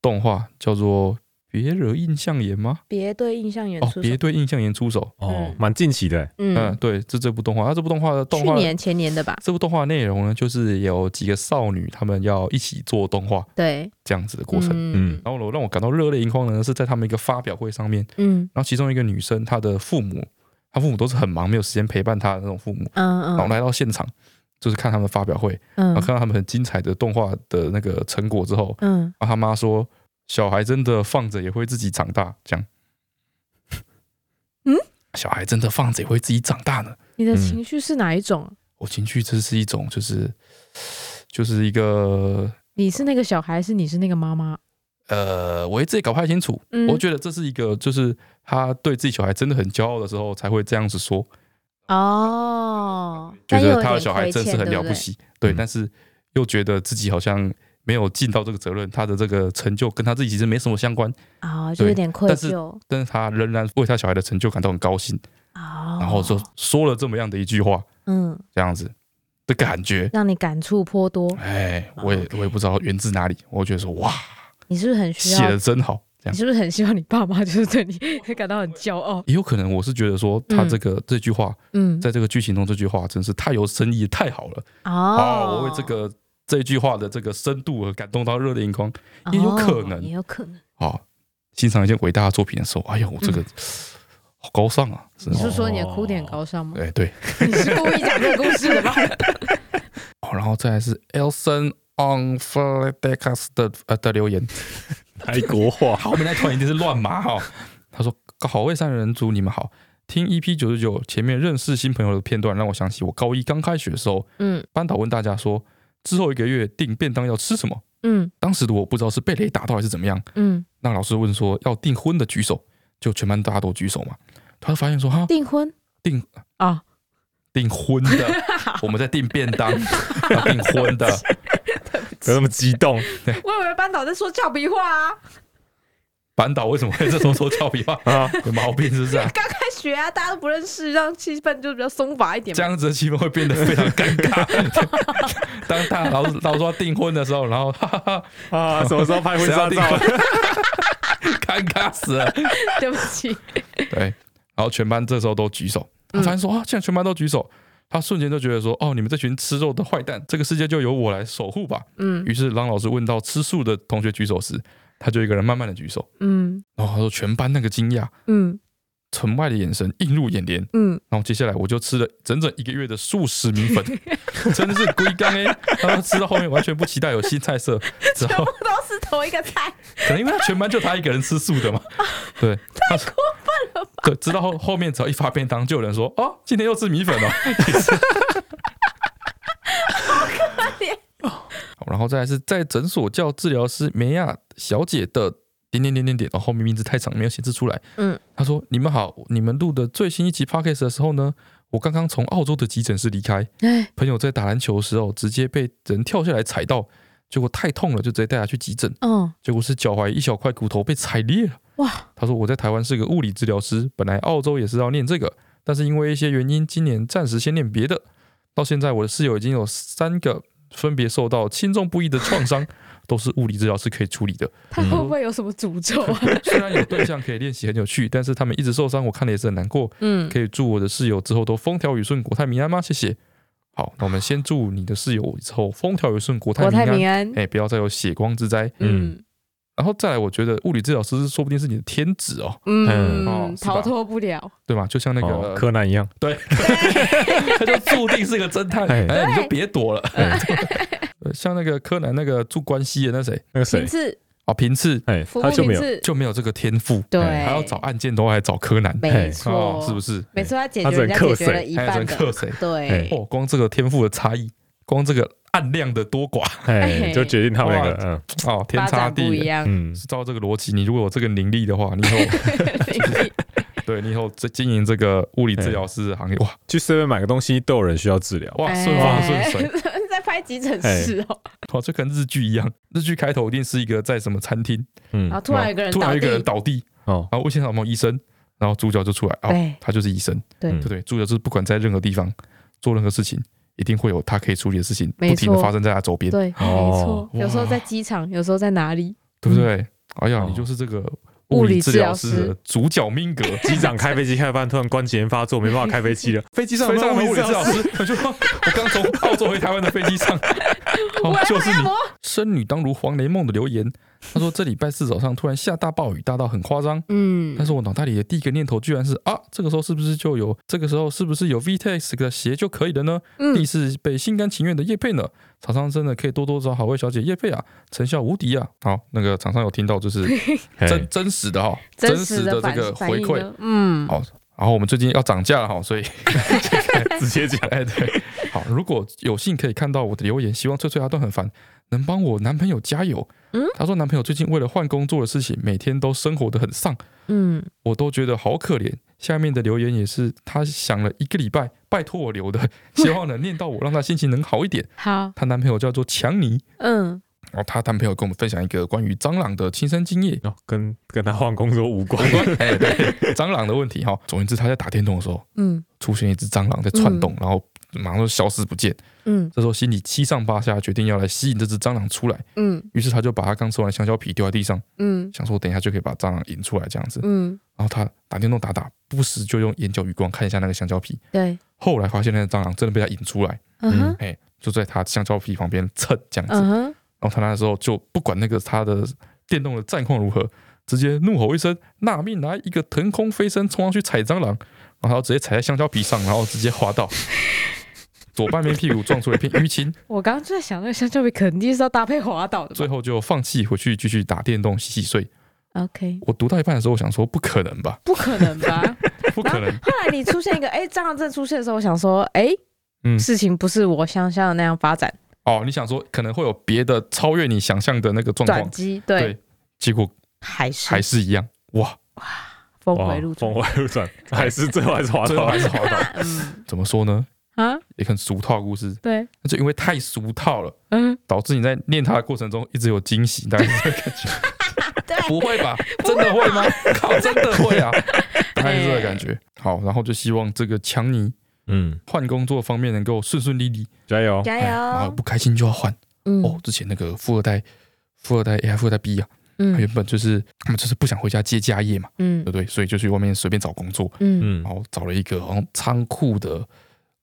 动画，叫做。别惹印象岩吗？别对印象岩出手。别对印象岩出手。哦，蛮近期的。嗯，对，这这部动画，它这部动画的动画，去年前年的吧。这部动画内容呢，就是有几个少女，她们要一起做动画，对，这样子的过程。嗯，然后我让我感到热泪盈眶的呢，是在他们一个发表会上面。嗯，然后其中一个女生，她的父母，她父母都是很忙，没有时间陪伴她的那种父母。嗯嗯。然后来到现场，就是看他们发表会，然后看到他们很精彩的动画的那个成果之后，嗯，然后他妈说。小孩真的放着也会自己长大，这样。嗯，小孩真的放着也会自己长大呢。你的情绪是哪一种？我情绪这是一种，就是就是一个。你是那个小孩，是你是那个妈妈？呃，我自己搞不太清楚。我觉得这是一个，就是他对自己小孩真的很骄傲的时候才会这样子说。哦，觉得他的小孩真是很了不起，对，但是又觉得自己好像。没有尽到这个责任，他的这个成就跟他自己其实没什么相关啊，哦，就有点愧疚。但是，但是他仍然为他小孩的成就感到很高兴啊，哦，然后说说了这么样的一句话，嗯，这样子的感觉，让你感触颇多。哎，我也我也不知道源自哪里，我觉得说哇，你是不是很需要写的真好？这样你是不是很希望你爸妈就是对你会感到很骄傲？也有可能，我是觉得说他这个、嗯、这句话，嗯，在这个剧情中这句话真是太有深意，太好了哦，我为这个。这句话的这个深度和感动到热泪盈眶，也有可能，也有可能。啊，欣赏一件伟大的作品的时候，哎呦，我这个好高尚啊！你是说你的哭点高尚吗？哎，对，你是故意讲这个故事的吗？哦，然后再来是 Elson on Fledex 的呃的留言，泰国话，后面那团一定是乱码哈。他说：“好味三人组，你们好。听 EP 九十九前面认识新朋友的片段，让我想起我高一刚开学的时候，嗯，班导问大家说。”之后一个月订便当要吃什么？嗯，当时的我不知道是被雷打到还是怎么样。嗯，那老师问说要订婚的举手，就全班大家都举手嘛。他就发现说哈，订婚订啊，订婚的，我们在订便当 要订婚的，不要那么激动。我以为班导在说俏皮话啊。班导为什么会这时候说俏皮话 啊？有毛病是不是？刚开学啊，大家都不认识，让气氛就比较松绑一点。这样子的气氛会变得非常尴尬。当大老师老师说要订婚的时候，然后哈哈哈啊，什么时候拍婚纱照？尴尬死了，对不起。对，然后全班这时候都举手，他发现说啊，现在全班都举手，他瞬间就觉得说，哦，你们这群吃肉的坏蛋，这个世界就由我来守护吧。嗯。于是郎老师问到吃素的同学举手时，他就一个人慢慢的举手。嗯。然后他说，全班那个惊讶。嗯。城外的眼神映入眼帘，嗯，然后接下来我就吃了整整一个月的素食米粉，真的是龟缸哎，然后吃到后面完全不期待有新菜色，全部都是同一个菜，可能因为他全班就他一个人吃素的嘛，对，太过分了吧？对，直到后后面只要一发便当，就有人说哦，今天又吃米粉哦，好可怜哦，然后再来是在诊所叫治疗师梅亚小姐的。点点点点点，然后后面名字太长，没有显示出来。嗯，他说：“你们好，你们录的最新一集 podcast 的时候呢，我刚刚从澳洲的急诊室离开。哎，朋友在打篮球的时候，直接被人跳下来踩到，结果太痛了，就直接带他去急诊。嗯，结果是脚踝一小块骨头被踩裂了。哇！他说我在台湾是个物理治疗师，本来澳洲也是要念这个，但是因为一些原因，今年暂时先念别的。到现在我的室友已经有三个分别受到轻重不一的创伤。”都是物理治疗师可以处理的。他会不会有什么诅咒啊？虽然有对象可以练习很有趣，但是他们一直受伤，我看了也是很难过。嗯，可以祝我的室友之后都风调雨顺、国泰民安吗？谢谢。好，那我们先祝你的室友之后风调雨顺、国泰民安。哎，不要再有血光之灾。嗯，然后再来，我觉得物理治疗师说不定是你的天职哦。嗯，逃脱不了，对吧？就像那个柯南一样，对，他就注定是个侦探。哎，你就别躲了。像那个柯南那个住关西的那谁，那个谁，平次。哦，平次，哎，他就没有。就没有这个天赋，对，还要找案件都还找柯南，没错，是不是？每次他解决人家解决了一半的，对，哦，光这个天赋的差异，光这个案量的多寡，哎，就决定他们两个，嗯，哦，天差地远，嗯，是照这个逻辑，你如果有这个能力的话，你以后，对，你以后在经营这个物理治疗师行业，哇，去随便买个东西都有人需要治疗，哇，顺风顺水。拍急诊室哦，哇，就跟日剧一样，日剧开头一定是一个在什么餐厅，嗯，然后突然一个人突然一个人倒地，哦，然后问现场有没有医生，然后主角就出来，哦，他就是医生，对对对，主角就是不管在任何地方做任何事情，一定会有他可以处理的事情，不停的发生在他周边，对，没错，有时候在机场，有时候在哪里，对不对？哎呀，你就是这个。物理治疗师的主角命格，机长开飞机开半，突然关节炎发作，没办法开飞机了。飞机上有没有物理治疗师？他 就说：“我刚从澳洲回台湾的飞机上，哦，就是你。”生女当如黄雷梦的留言。他说：“这礼拜四早上突然下大暴雨，大到很夸张。嗯，但是我脑袋里的第一个念头居然是啊，这个时候是不是就有？这个时候是不是有 VTEX 的鞋就可以了呢？嗯，第四被心甘情愿的叶配呢？厂商真的可以多多找好味小姐叶配啊，成效无敌啊！好，那个厂商有听到就是 真真实的哈，真实的这个回馈，嗯，好。然后我们最近要涨价了哈，所以 直接讲，哎，对，好，如果有幸可以看到我的留言，希望翠翠阿段很烦。”能帮我男朋友加油？嗯，他说男朋友最近为了换工作的事情，每天都生活得很丧。嗯，我都觉得好可怜。下面的留言也是她想了一个礼拜，拜托我留的，希望能念到我，让她心情能好一点。好，她男朋友叫做强尼。嗯，然后她男朋友跟我们分享一个关于蟑螂的亲身经验，哦，跟跟他换工作无关。蟑螂的问题哈。总之，他在打电动的时候，嗯，出现一只蟑螂在窜动，然后。马上就消失不见。嗯，这时候心里七上八下，决定要来吸引这只蟑螂出来。嗯，于是他就把他刚吃完香蕉皮丢在地上。嗯，想说等一下就可以把蟑螂引出来这样子。嗯，然后他打电动打打，不时就用眼角余光看一下那个香蕉皮。对，后来发现那个蟑螂真的被他引出来。嗯，哎，就在他香蕉皮旁边蹭这样子。嗯，然后他那时候就不管那个他的电动的战况如何，直接怒吼一声：“纳命来！”一个腾空飞身冲上去踩蟑螂，然后直接踩在香蕉皮上，然后直接滑倒。左半边屁股撞出了一片淤青。我刚刚就在想，那个香蕉皮肯定是要搭配滑倒的。最后就放弃回去继续打电动洗洗睡。OK。我读到一半的时候，我想说不可能吧？不可能吧？不可能。后来你出现一个哎，蟑螂症出现的时候，我想说哎，嗯，事情不是我想象的那样发展。哦，你想说可能会有别的超越你想象的那个状况？转机对。结果还是还是一样。哇哇，峰回路转，峰回路转，还是最后还是滑倒，还是滑倒。嗯，怎么说呢？啊，也很俗套的故事，对，那就因为太俗套了，嗯，导致你在念它的过程中一直有惊喜，大概是这个感觉，对，不会吧？真的会吗？靠，真的会啊，大概是这个感觉。好，然后就希望这个强尼，嗯，换工作方面能够顺顺利利，加油，加油。然后不开心就要换，哦，之前那个富二代，富二代，哎，富二代 B 啊，嗯，原本就是他们就是不想回家接家业嘛，嗯，对不对？所以就去外面随便找工作，嗯，然后找了一个好像仓库的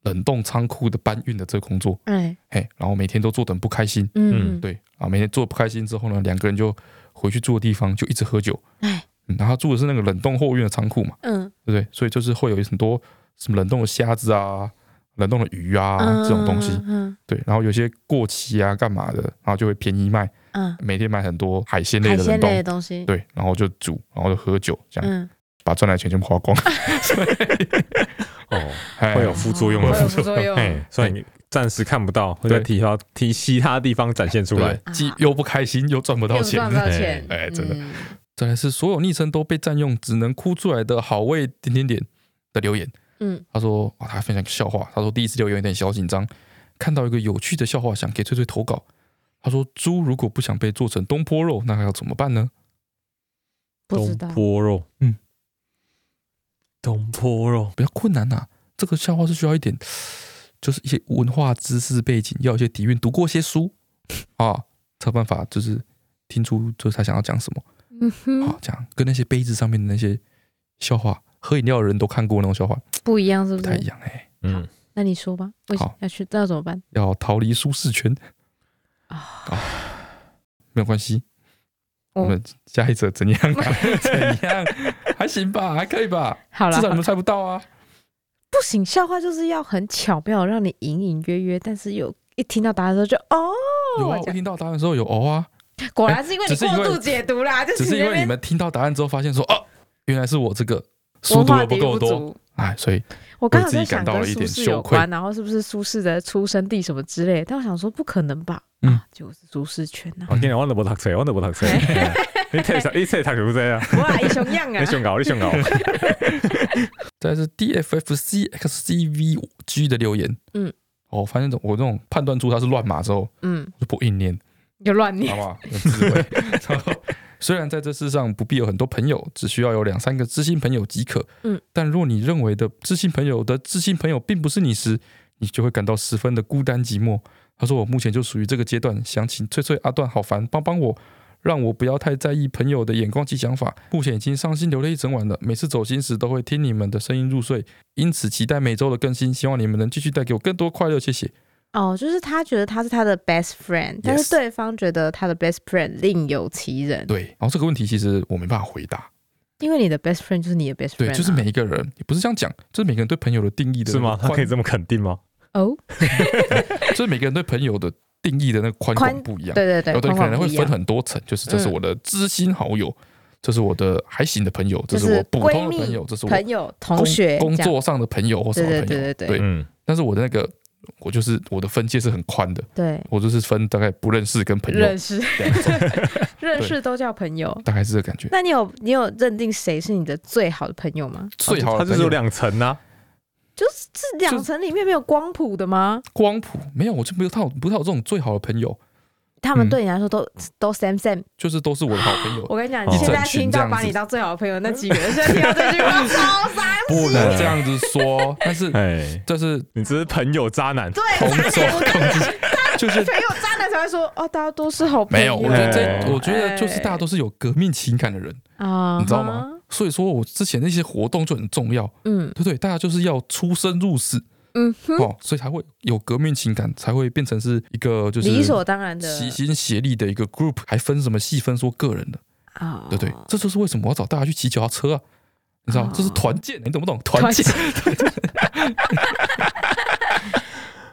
冷冻仓库的搬运的这个工作，哎，嘿，然后每天都做得很不开心，嗯，对，啊，每天做不开心之后呢，两个人就回去住的地方就一直喝酒，哎，然后住的是那个冷冻货运的仓库嘛，嗯，对不对？所以就是会有很多什么冷冻的虾子啊。冷冻的鱼啊，这种东西，对，然后有些过期啊，干嘛的，然后就会便宜卖，嗯，每天买很多海鲜类的冷冻。东西，对，然后就煮，然后就喝酒，这样，把赚来的钱全部花光。哦，会有副作用的，副作用，所以你暂时看不到，会在其他其其他地方展现出来，既又不开心，又赚不到钱，赚不到钱，哎，真的。再来是所有昵称都被占用，只能哭出来的好味点点点的留言。嗯，他说啊，他还分享个笑话。他说第一次留言有点小紧张，看到一个有趣的笑话，想给翠翠投稿。他说猪如果不想被做成东坡肉，那还要怎么办呢？东坡肉，嗯，东坡肉比较困难呐、啊。这个笑话是需要一点，就是一些文化知识背景，要一些底蕴，读过些书啊，才有办法就是听出就是他想要讲什么。嗯哼，好讲跟那些杯子上面的那些笑话。喝饮料的人都看过那种笑话，不一样是不是？不太一样哎、欸。嗯，那你说吧。为什么，要去，那要怎么办？要逃离舒适圈啊、哦哦！没有关系，我们下一则怎样？怎样？还行吧，还可以吧。好了，至少你们猜不到啊。不行，笑话就是要很巧妙，让你隐隐约约，但是有一听到答案的时候就哦。有啊，我听到答案的时候有哦啊。果然是因为你过度解读啦，只是因为你们听到答案之后发现说哦，原来是我这个。书读的不够多，哎，所以我刚刚在想跟苏轼有关，然后是不是苏轼的出生地什么之类？但我想说不可能吧，嗯，就是舒适圈呐。我今天我都不读册，我都不读册。你睇啥？你睇读什么啊？哇，一熊样啊！你熊搞，你熊搞。这是 D F F C X C V G 的留言。嗯，哦，反正我这种判断出它是乱码之后，嗯，就不硬念，就乱念，好不好？有智慧。虽然在这世上不必有很多朋友，只需要有两三个知心朋友即可。嗯，但若你认为的知心朋友的知心朋友并不是你时，你就会感到十分的孤单寂寞。他说：“我目前就属于这个阶段，想请翠翠阿段好烦，帮帮我，让我不要太在意朋友的眼光及想法。目前已经伤心流泪一整晚了，每次走心时都会听你们的声音入睡，因此期待每周的更新，希望你们能继续带给我更多快乐。谢谢。”哦，就是他觉得他是他的 best friend，但是对方觉得他的 best friend 另有其人。对，然后这个问题其实我没办法回答，因为你的 best friend 就是你的 best friend，对，就是每一个人，也不是这样讲，就是每个人对朋友的定义的，是吗？他可以这么肯定吗？哦，所以每个人对朋友的定义的那个宽广不一样，对对对，有的可能会分很多层，就是这是我的知心好友，这是我的还行的朋友，这是我普通的朋友，这是我朋友、同学、工作上的朋友或什么朋友，对对对对，嗯，但是我的那个。我就是我的分界是很宽的，对，我就是分大概不认识跟朋友认识，认识都叫朋友，大概是这个感觉。那你有你有认定谁是你的最好的朋友吗？最好的朋友，他就是有两层啊，就是这两层里面没有光谱的吗？光谱没有，我就没有他有不是有这种最好的朋友。他们对你来说都、嗯、都 same same，就是都是我的好朋友。我跟你讲，你现在听到把你当最好的朋友那几个人，现在听到这句话超伤心。不能这样子说，但是 哎，就是你只是朋友渣男，对，同种就是朋友渣男才会说哦，大家都是好朋友。没有，我觉得这，我觉得就是大家都是有革命情感的人啊，你知道吗？所以说我之前那些活动就很重要，嗯，对不对？大家就是要出生入死。嗯，哦，所以才会有革命情感，才会变成是一个就是理所当然的齐心协力的一个 group，还分什么细分说个人的啊？对不对？这就是为什么我要找大家去骑脚踏车啊？你知道，这是团建，你懂不懂？团建。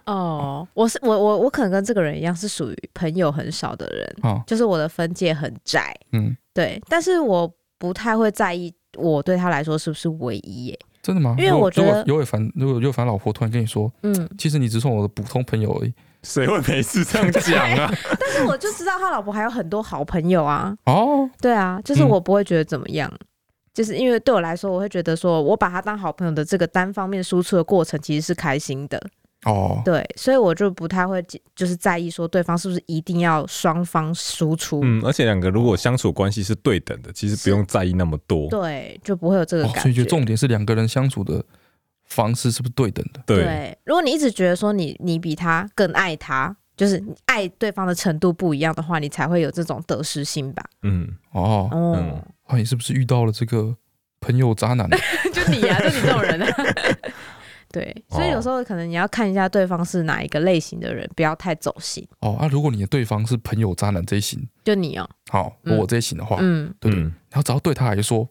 哦，我是我我我可能跟这个人一样，是属于朋友很少的人，哦，就是我的分界很窄。嗯，对，但是我不太会在意我对他来说是不是唯一耶。真的吗？因为我觉得尤伟凡，如果尤伟凡老婆突然跟你说，嗯，其实你只是我的普通朋友而已，谁会没事这样讲啊？但是我就知道他老婆还有很多好朋友啊。哦，对啊，就是我不会觉得怎么样，嗯、就是因为对我来说，我会觉得说我把他当好朋友的这个单方面输出的过程，其实是开心的。哦，对，所以我就不太会就是在意说对方是不是一定要双方输出。嗯，而且两个如果相处关系是对等的，其实不用在意那么多。对，就不会有这个感觉。哦，所以就重点是两个人相处的方式是不是对等的？对。对，如果你一直觉得说你你比他更爱他，就是爱对方的程度不一样的话，你才会有这种得失心吧。嗯，哦，哦，啊，你是不是遇到了这个朋友渣男？就你啊，就你这种人啊。对，所以有时候可能你要看一下对方是哪一个类型的人，不要太走心。哦，啊，如果你的对方是朋友渣男这一型，就你哦，好，我这一型的话，嗯，对对，然后只要对他来说，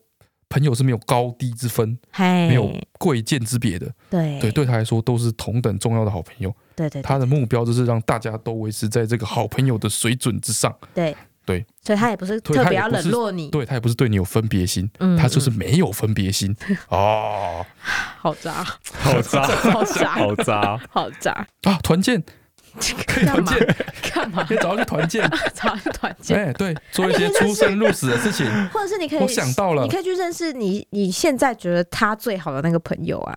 朋友是没有高低之分，没有贵贱之别的，对。对，对他来说都是同等重要的好朋友。对对，他的目标就是让大家都维持在这个好朋友的水准之上。对。对，所以他也不是特别要冷落你，对他也不是对你有分别心，他就是没有分别心。哦，好渣，好渣，好渣，好渣，好渣。啊！团建。可以团建，干嘛？可以找他去团建，找他去团建。哎，对，做一些出生入死的事情，或者是你可以，我想到了，你可以去认识你你现在觉得他最好的那个朋友啊，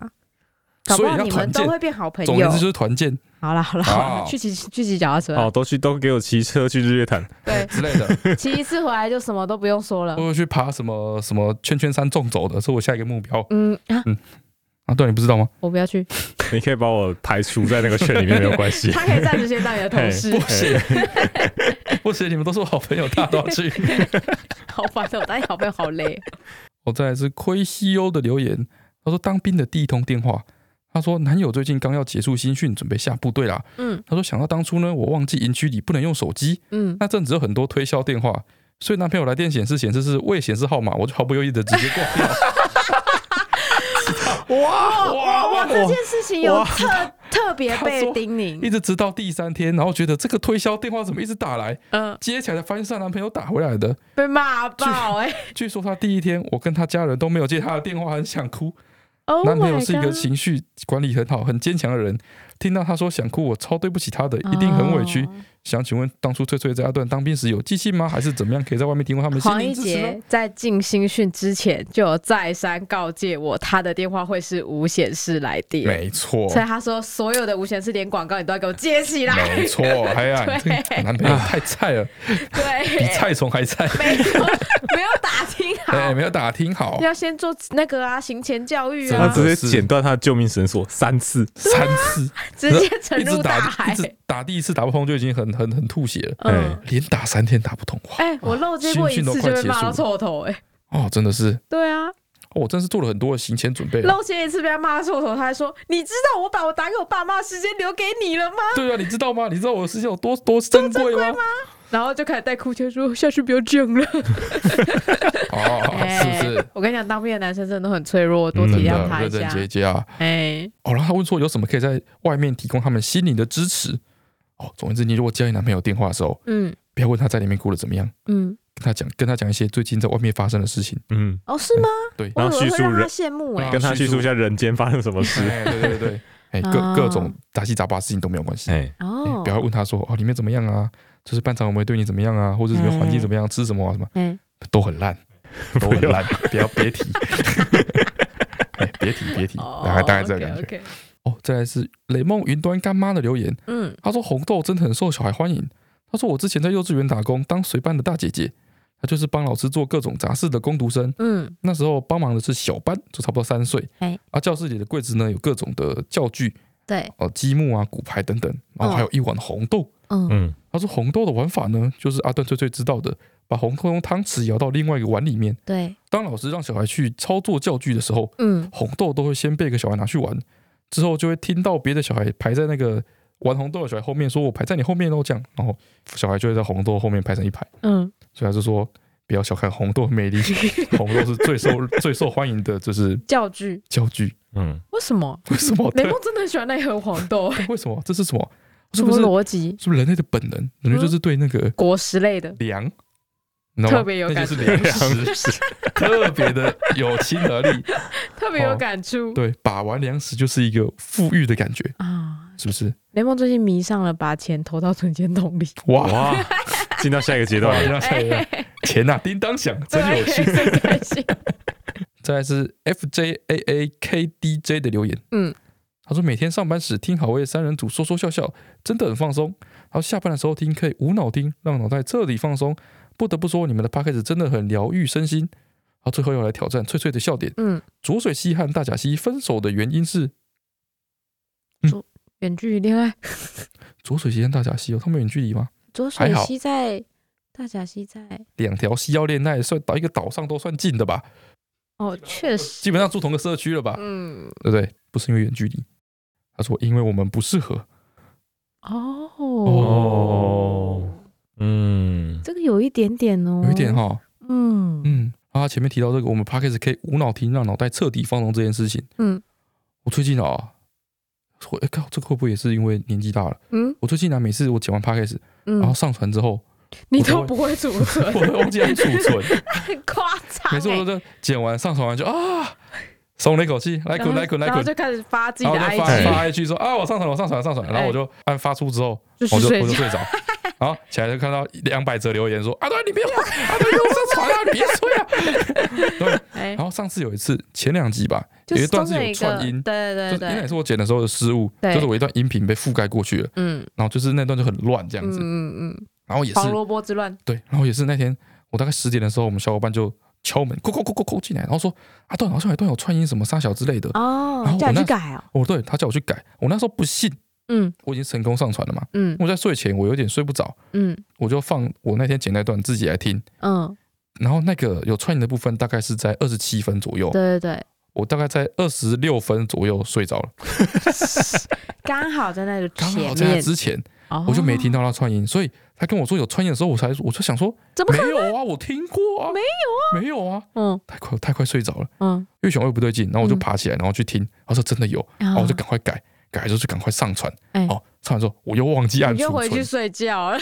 搞不好你们都会变好朋友。总之就是团建。好了好了，好，去骑去骑脚踏车。好，都去都给我骑车去日月潭，对 之类的。骑一次回来就什么都不用说了。或者去爬什么什么圈圈山纵走的，是我下一个目标。嗯嗯啊，对，你不知道吗？我不要去。你可以把我排除在那个圈里面没有关系。他可以暂时先当你的同事。不行，不行，你们都是我好朋友，他都要去。好烦哦，当你好朋友好累。我再来是亏西欧的留言，他说当兵的第一通电话。他说：“男友最近刚要结束新训，准备下部队啦。嗯，他说想到当初呢，我忘记营区里不能用手机。嗯，那阵子有很多推销电话，所以男朋友来电显示显示是未显示号码，我就毫不犹豫的直接挂掉。哇哇哇！这件事情有特特别被叮咛，一直直到第三天，然后觉得这个推销电话怎么一直打来？嗯，接起来才发现是男朋友打回来的，被骂爆哎！据说他第一天，我跟他家人都没有接他的电话，很想哭。” Oh、男朋友是一个情绪管理很好、很坚强的人。听到他说想哭，我超对不起他的，一定很委屈。Oh. 想请问，当初翠翠在阿段当兵时有寄信吗？还是怎么样？可以在外面提供他们心灵支持。黄一杰在进新训之前就有再三告诫我，他的电话会是无显示来电。没错，所以他说所有的无显示连广告你都要给我接起来。没错，哎呀，对男朋友太菜了，对，比菜虫还菜。没有，没有打听好，对，没有打听好，要先做那个啊，行前教育啊。他直接剪断他的救命绳索三次，三次。直接沉入大海，一直打第一次打不通就已经很很很吐血了。哎，连打三天打不通，哎，我漏接过一次就被骂到臭头，哎，哦，真的是，对啊，我真是做了很多的行前准备。露接一次被他骂到臭头，他还说：“你知道我把我打给我爸妈的时间留给你了吗？”对啊，你知道吗？你知道我的时间有多多珍贵吗？然后就开始带哭腔说：“下去不要这样了。”哦，是不是？我跟你讲，当兵的男生真的都很脆弱，多体谅他一下。认真结交。哎，哦，然后他问说有什么可以在外面提供他们心灵的支持？哦，总之，你如果接你男朋友电话的时候，嗯，不要问他在里面过得怎么样，嗯，跟他讲，跟他讲一些最近在外面发生的事情，嗯，哦，是吗？对，然后叙述人羡慕哎，跟他叙述一下人间发生什么事，对对对，哎，各 各种杂七杂八事情都没有关系，哎，哦，不要问他说哦里面怎么样啊？就是班长有没有对你怎么样啊？或者什么环境怎么样？吃什么啊？什么？嗯，都很烂，都很烂，不要别提，哎，别提别提，大概大概这个感觉。哦，再来是雷梦云端干妈的留言，嗯，他说红豆真的很受小孩欢迎。他说我之前在幼稚园打工，当随班的大姐姐，他就是帮老师做各种杂事的工读生，嗯，那时候帮忙的是小班，就差不多三岁，哎，而教室里的柜子呢有各种的教具，对，哦，积木啊、骨牌等等，然后还有一碗红豆。嗯，他说红豆的玩法呢，就是阿段最最知道的，把红豆用汤匙舀到另外一个碗里面。对，当老师让小孩去操作教具的时候，嗯，红豆都会先被一个小孩拿去玩，之后就会听到别的小孩排在那个玩红豆的小孩后面，说我排在你后面哦，这样，然后小孩就会在红豆后面排成一排。嗯，所以他就说不要小看红豆的魅力，红豆是最受最受欢迎的，就是教具教具。嗯，为什么？为什么？雷梦真的很喜欢那一盒黄豆？为什么？这是什么？什么逻辑？是不是人类的本能？人类就是对那个果实类的粮，特别有感触，粮食 特别的有亲和力，特别有感触。对，把玩粮食就是一个富裕的感觉啊，是不是？雷梦最近迷上了把钱投到存钱筒里，哇！进到下一个阶段，进到下一个 钱呐，叮当响，真有趣，真开心。再来是 F J A A K D J 的留言，嗯。他说：“每天上班时听好味三人组说说笑笑，真的很放松。然后下班的时候听，可以无脑听，让脑袋彻底放松。不得不说，你们的 podcast 真的很疗愈身心。好，最后要来挑战翠翠的笑点。嗯，浊水溪和大甲溪分手的原因是，嗯，远距离恋爱。浊水溪和大甲溪哦，他们远距离吗？浊水溪在大甲溪在两条溪要恋爱算到一个岛上都算近的吧？哦，确实，基本上住同个社区了吧？嗯，对不对？不是因为远距离，他说因为我们不适合。哦哦，嗯，这个有一点点哦，有一点哈，嗯嗯。他前面提到这个，我们 p a c k a g e 可以无脑听，让脑袋彻底放松这件事情。嗯，我最近啊，我哎靠，这个会不会也是因为年纪大了？嗯，我最近啊，每次我剪完 p a c k a g e 然后上传之后，你都不会储存，我都忘记按储存，很夸张。每次我都剪完上传完就啊。松了一口气，来滚来滚来滚，然后就开始发自己的 IG，发 IG 说啊，我上传了，我上传了，上传了，然后我就按发出之后，我就我就睡着，然后起来就看到两百则留言说啊，对，你别，啊对，又上传了，你别睡啊。对，然后上次有一次，前两集吧，有一段是有串音，对对对，应该也是我剪的时候的失误，就是我一段音频被覆盖过去了，嗯，然后就是那段就很乱这样子，嗯嗯，然后也是胡萝卜之乱，对，然后也是那天我大概十点的时候，我们小伙伴就。敲门，叩叩叩叩叩进来，然后说啊，段好像有段有串音什么沙小之类的。哦，然后我去改哦，哦，对他叫我去改，我那时候不信，嗯，我已经成功上传了嘛，嗯，我在睡前我有点睡不着，嗯，我就放我那天剪那段自己来听，嗯，然后那个有串音的部分大概是在二十七分左右，对对对，我大概在二十六分左右睡着了，刚好在那个刚好在那之前。我就没听到他串音，所以他跟我说有串音的时候，我才我就想说，怎么没有啊？我听过啊，没有啊，没有啊，嗯，太快太快睡着了，嗯，越想越不对劲，然后我就爬起来，然后去听，他说真的有，然后我就赶快改，改之后就赶快上传，哦，上传之后我又忘记按储存，就回去睡觉了。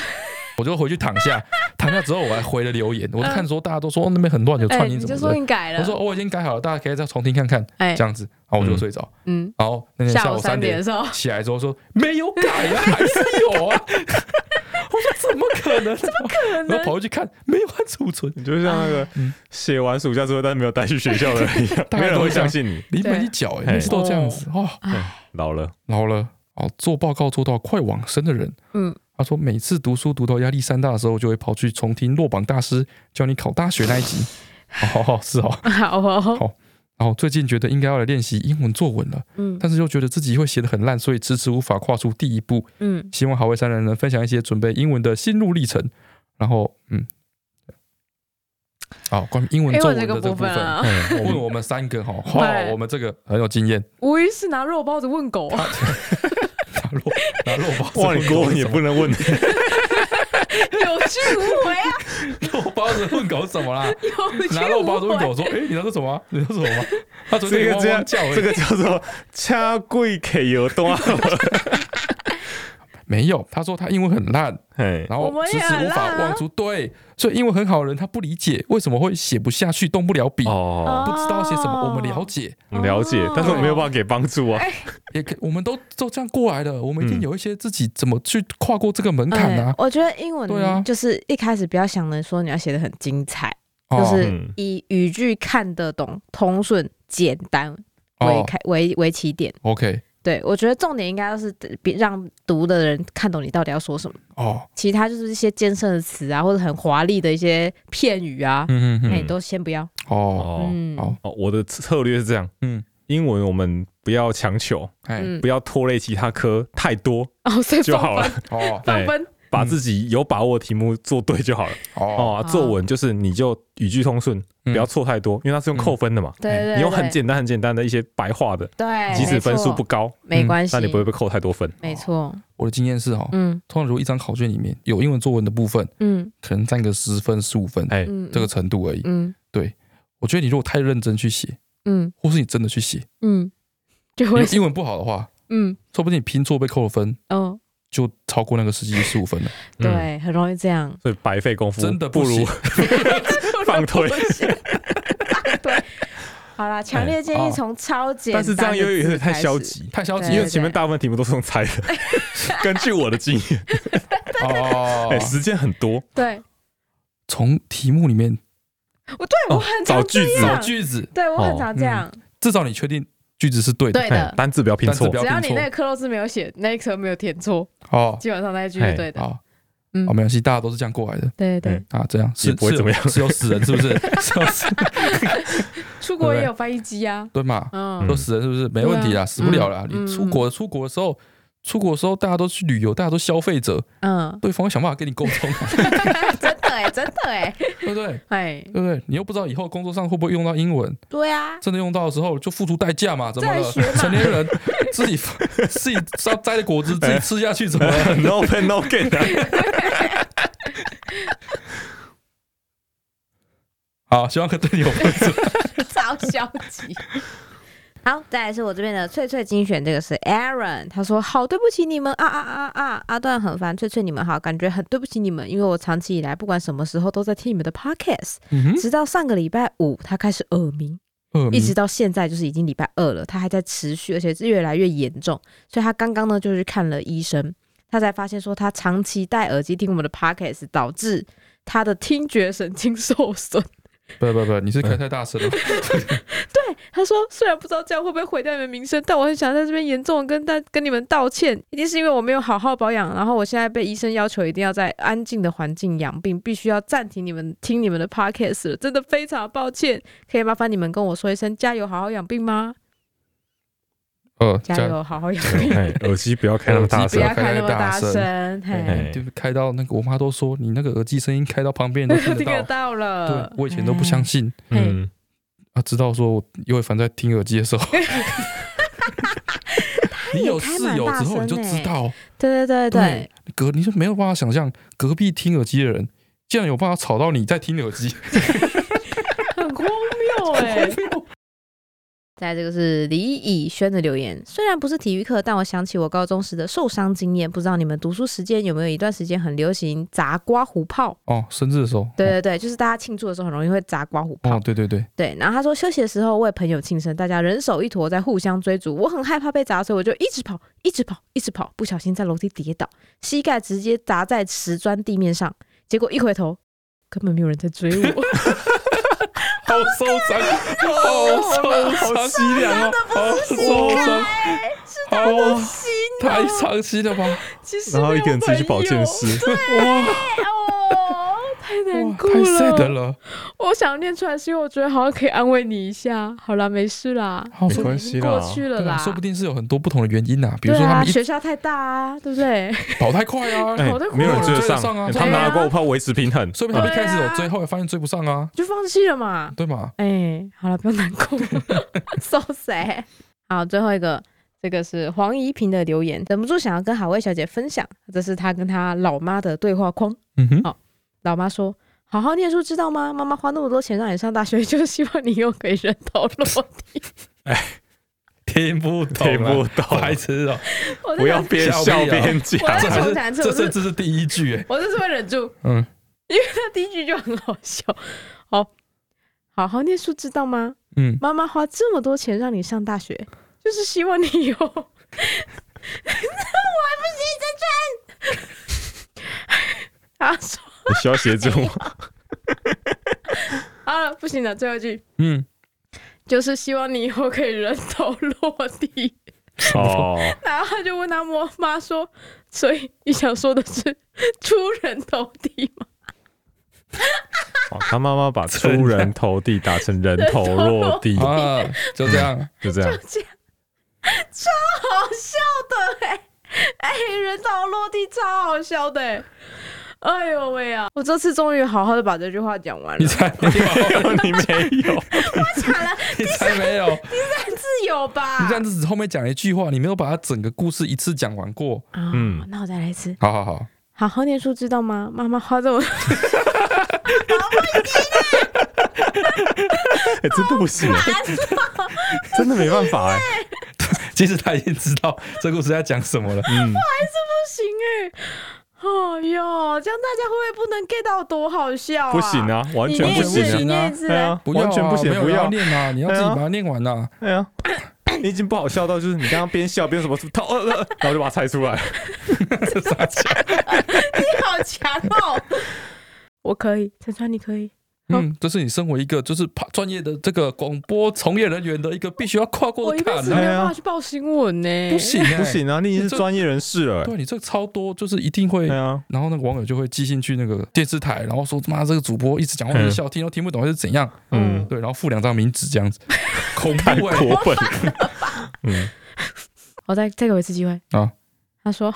我就回去躺下，躺下之后我还回了留言，我就看说大家都说那边很乱，有串音什么的，就说你改了，我说我已经改好了，大家可以再重听看看，这样子，然后我就睡着，嗯，然后那天下午三点的时候。起来之后说没有改啊，还是有啊，我说怎么可能？怎么可能？然后跑过去看，没有按储存，你就像那个写完暑假之后但是没有带去学校的人一样，没人会相信你，临门一脚，哎，每次都这样子哦，老了。老了。哦，做报告做到快往生的人，嗯。他说：“每次读书读到压力山大的时候，就会跑去重听落榜大师教你考大学那一集。哦，是哦，好哦，好。然后最近觉得应该要来练习英文作文了，嗯，但是又觉得自己会写的很烂，所以迟迟无法跨出第一步。嗯，希望好味三人能分享一些准备英文的心路历程。然后，嗯，好，关于英文作文的这个部分，问我们三个哈，好，我们这个很有经验。无疑是拿肉包子问狗。”拿肉 拿肉包子，外国也不能问，有去无回啊！肉包子问狗怎么啦？拿肉包子问狗说：“哎，你那是什么？你那是什么？”他昨天这样叫，这个叫做“掐贵 K 有多”。没有，他说他英文很烂，然后迟迟无法忘出。对，所以英文很好的人他不理解为什么会写不下去，动不了笔，不知道写什么。我们了解，了解，但是我没有办法给帮助啊。也可，我们都都这样过来的，我们一定有一些自己怎么去跨过这个门槛啊。我觉得英文对啊，就是一开始不要想着说你要写的很精彩，就是以语句看得懂、通顺、简单为开为为起点。OK。对，我觉得重点应该是别让读的人看懂你到底要说什么。哦。其他就是一些艰深的词啊，或者很华丽的一些片语啊，嗯嗯嗯，都先不要。哦。嗯，哦，我的策略是这样，嗯，英文我们不要强求，哎，不要拖累其他科太多哦，就好了。哦，放分。把自己有把握的题目做对就好了。哦，作文就是你就语句通顺，不要错太多，因为它是用扣分的嘛。对，你用很简单很简单的一些白话的，对，即使分数不高，没关系，那你不会被扣太多分。没错，我的经验是哈，嗯，通常如果一张考卷里面有英文作文的部分，嗯，可能占个十分十五分，哎，这个程度而已。嗯，对，我觉得你如果太认真去写，嗯，或是你真的去写，嗯，就会英文不好的话，嗯，说不定你拼错被扣了分，哦。就超过那个实际十五分了，对，很容易这样，所以白费功夫，真的不如 放推。对，好啦，强烈建议从超简单，但是这样又有点太消极，太消极，因为前面大部分题目都是用猜的。根据我的经验，哦，哎，时间很多，对，从题目里面，我对我很找句子，找句子，对我很常这样，至少你确定。句子是对的，对的，单字不要拼错。只要你那个克漏字没有写，那一颗没有填错，哦，基本上那一句是对的。哦，嗯，没关系，大家都是这样过来的。对对啊，这样是不会怎么样，是有死人是不是？是出国也有翻译机啊，对嘛？嗯，有死人是不是？没问题啊，死不了啦。你出国出国的时候，出国的时候，大家都去旅游，大家都消费者，嗯，对方想办法跟你沟通。真的哎，真的哎，对不对？哎，对不对？你又不知道以后工作上会不会用到英文。对啊，真的用到的时候就付出代价嘛？怎么了？成年人 自己 自己要摘的果子自己吃下去，怎么了？No pain no gain。好，希望可对你有帮助。超消极。好，再来是我这边的翠翠精选，这个是 Aaron，他说好对不起你们啊啊啊啊，阿段很烦，翠翠你们好，感觉很对不起你们，因为我长期以来不管什么时候都在听你们的 Podcast，嗯、直到上个礼拜五他开始耳鸣，耳鸣，一直到现在就是已经礼拜二了，他还在持续，而且是越来越严重，所以他刚刚呢就去看了医生，他才发现说他长期戴耳机听我们的 Podcast，导致他的听觉神经受损。不不不，你是开太大声了。对，他说虽然不知道这样会不会毁掉你们名声，但我很想在这边严重的跟大跟你们道歉，一定是因为我没有好好保养，然后我现在被医生要求一定要在安静的环境养病，必须要暂停你们听你们的 podcast 了，真的非常抱歉，可以麻烦你们跟我说一声加油，好好养病吗？哦，加油，好好养病。耳机不要开那么大声，不要开那么大声。嘿，就是开到那个，我妈都说你那个耳机声音开到旁边都听得 到。了。对，我以前都不相信。嗯。啊，直到说我因为凡在听耳机的时候，你有室友之后你就知道。对对对对。隔，你就没有办法想象隔壁听耳机的人竟然有办法吵到你在听耳机，很荒谬哎。在这个是李以轩的留言，虽然不是体育课，但我想起我高中时的受伤经验。不知道你们读书时间有没有一段时间很流行砸刮胡泡？哦，生日的时候。对对对，就是大家庆祝的时候很容易会砸刮胡泡。哦，对对对。对，然后他说休息的时候为朋友庆生，大家人手一坨在互相追逐，我很害怕被砸，所以我就一直跑，一直跑，一直跑，不小心在楼梯跌倒，膝盖直接砸在瓷砖地面上，结果一回头根本没有人在追我。好受伤，好受伤，好凄凉哦，好受伤，好太伤心了吧？然后一个人自己去保健室，哇哦，太难过了，了。我想念出来是因为我觉得好像可以安慰你一下。好啦，没事啦，没关系啦，过去了啦。说不定是有很多不同的原因呐，比如说他们学校太大啊，对不对？跑太快啊，跑太快，没有人追得上啊。他们拿过，我怕维持平衡，说不定他们一开始有追，后来发现追不上啊，就放弃了嘛。对嘛？哎，好了，不要难过，so sad。好，最后一个，这个是黄怡平的留言，忍不住想要跟好味小姐分享，这是她跟她老妈的对话框。嗯哼，好，老妈说：“好好念书，知道吗？妈妈花那么多钱让你上大学，就是希望你又可以人头落地。”哎，听不懂，听不懂，白痴哦！不要边笑边讲，这是这是第一句，哎，我就是会忍住，嗯，因为他第一句就很好笑。好。好好念书，知道吗？嗯，妈妈花这么多钱让你上大学，就是希望你有。我还不行，真真。他说：“你需要协助吗？” 好了，不行了，最后一句，嗯，就是希望你以后可以人头落地。哦。然后他就问他妈说：“所以你想说的是出人头地吗？”他妈妈把出人头地打成人头落地。啊，就这样，就这样，就这样，超好笑的哎、欸，哎、欸，人头落地超好笑的哎、欸，哎呦喂啊！我这次终于好好的把这句话讲完了，你才没有，你没有，我讲了，你才没有，第三次有吧？你这样子只后面讲一句话，你没有把它整个故事一次讲完过，嗯，那我再来一次，好好好，好好念书，知道吗？妈妈花这么。好不行 啊！哎，真的不行，真的没办法哎。其实他已经知道这故事在讲什么了，嗯，我还是不行哎。哎呦，这样大家会不会不能 get 到多好笑？不行啊，完全不行啊！对啊，完全不行，不要念啊！你要自己把它念完呐。对啊，你已经不好笑到就是你刚刚边笑边什么偷，然后就把它猜出来。你好强哦！我可以，陈川，你可以。嗯，这是你身为一个就是专业的这个广播从业人员的一个必须要跨过的坎。我一辈子没有办法去报新闻呢，不行，不行啊！你已经是专业人士了。对，你这个超多，就是一定会。然后那个网友就会寄信去那个电视台，然后说：“妈，这个主播一直讲话很小，听都听不懂，还是怎样？”嗯，对，然后附两张名纸这样子，恐怖过分。嗯，我再再给我一次机会啊。他说：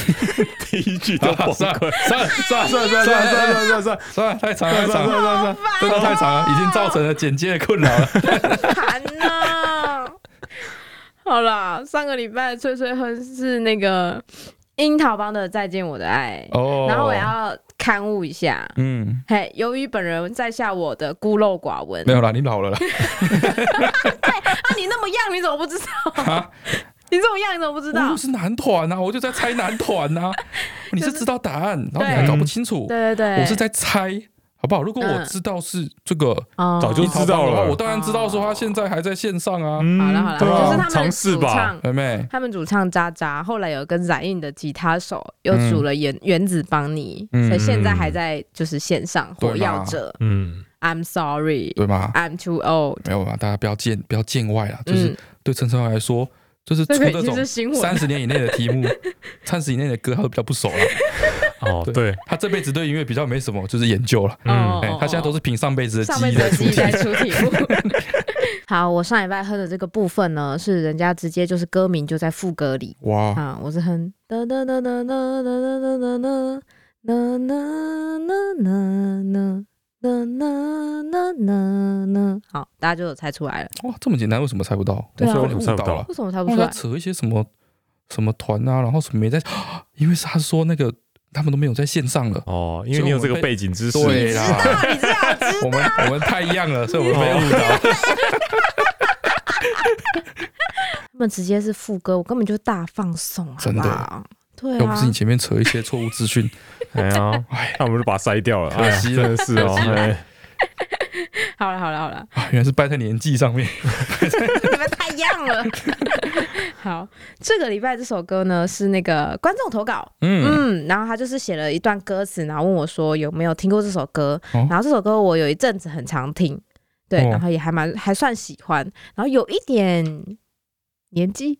“第一句就 崩溃，算了算了算了算了算了算了算了算了算，太长了太长了，算了，真的太长了，已经造成了剪接的困扰了。烦呐！好啦，上个礼拜脆脆哼是那个樱桃帮的《再见我的爱》哦，然后我要勘误一下，嗯，嘿，由于本人在下我的孤陋寡闻，没有啦，你老了啦。对啊，你那么样，你怎么不知道？你这么样，你怎么不知道？我是男团啊，我就在猜男团啊。你是知道答案，然后你还搞不清楚。对对对，我是在猜，好不好？如果我知道是这个，早就知道了。我当然知道说他现在还在线上啊。好了好了，就是他们主唱，妹妹，他们主唱渣渣，后来有跟染印的吉他手又组了原原子邦尼，所以现在还在就是线上火药者。嗯，I'm sorry，对吗？I'm too old。没有吧？大家不要见不要见外啊，就是对陈昇来说。就是出这种三十年以内的题目，三十以内的歌，他都比较不熟了。哦，对，他这辈子对音乐比较没什么，就是研究了。嗯，他现在都是凭上辈子的记忆在出题目。好，我上礼拜哼的这个部分呢，是人家直接就是歌名就在副歌里。哇，啊，我是哼哒哒哒哒哒哒哒哒哒哒哒哒哒哒。呢呢呢呢呢，好，大家就有猜出来了。哇，这么简单，为什么猜不到？对啊，我猜不到。为什么猜不出来？扯一些什么什么团啊，然后什么没在，因为是他说那个他们都没有在线上了。哦，因为你有这个背景知识。对啦，你知道，我们我们太一样了，所以我们没有误导。他们直接是副歌，我根本就大放送，真的。对啊，要不是你前面扯一些错误资讯。哎呀，那我们就把它筛掉了。可惜，真的是哦。好了好了好了，原来是败在年纪上面，你们太一样了。好，这个礼拜这首歌呢是那个观众投稿，嗯。嗯，然后他就是写了一段歌词，然后问我说有没有听过这首歌，然后这首歌我有一阵子很常听，对，然后也还蛮还算喜欢，然后有一点年纪，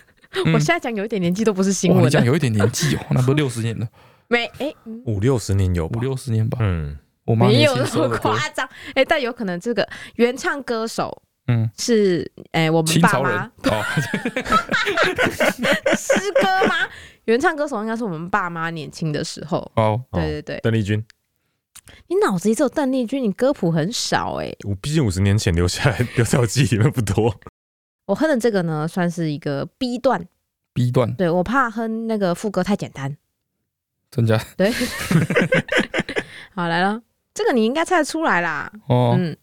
我现在讲有一点年纪都不是新闻，你讲有一点年纪哦，那不六十年了。没哎，五六十年有，五六十年吧。嗯，我没有那么夸张。哎，但有可能这个原唱歌手，嗯，是哎我们爸妈。诗歌吗？原唱歌手应该是我们爸妈年轻的时候。哦，对对对，邓丽君。你脑子里只有邓丽君，你歌谱很少哎。我毕竟五十年前留下来 留在我记忆里面不多。我哼的这个呢，算是一个 B 段。B 段。对，我怕哼那个副歌太简单。真假？对，好来了，这个你应该猜得出来啦。哦，嗯，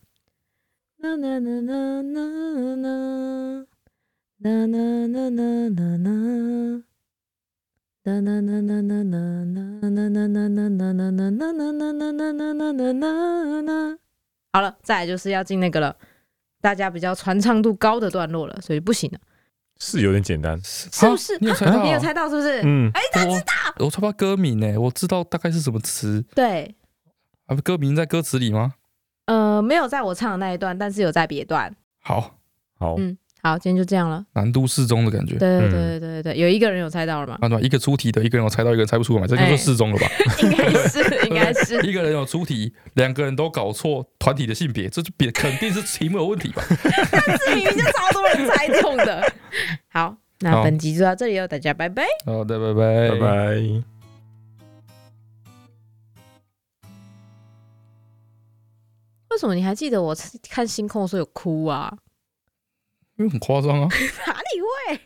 啦啦啦啦啦啦，啦啦啦啦啦啦，啦啦啦啦啦啦啦，啦啦啦啦啦啦啦啦啦啦啦啦啦啦。好了，再来就是要进那个了，大家比较传唱度高的段落了，所以不行了。是有点简单，是不是？你有猜到？你有猜到是不是？嗯，哎，他知道。我猜不到歌名呢，我知道大概是什么词。对，啊，歌名在歌词里吗？呃，没有在我唱的那一段，但是有在别段。好，好，嗯。好，今天就这样了。难度适中的感觉。对对对对对，有一个人有猜到了嘛？啊对，一个出题的，一个人有猜到，一个人猜不出来嘛，这就说适中了吧？应该是，应该是。一个人有出题，两个人都搞错团体的性别，这就别肯定是题目有问题吧？但是明明就超多人猜中的。好，那本集就到这里了，大家拜拜。好的，拜拜，拜拜。为什么你还记得我看星空的时候有哭啊？因为很夸张啊！哪里会？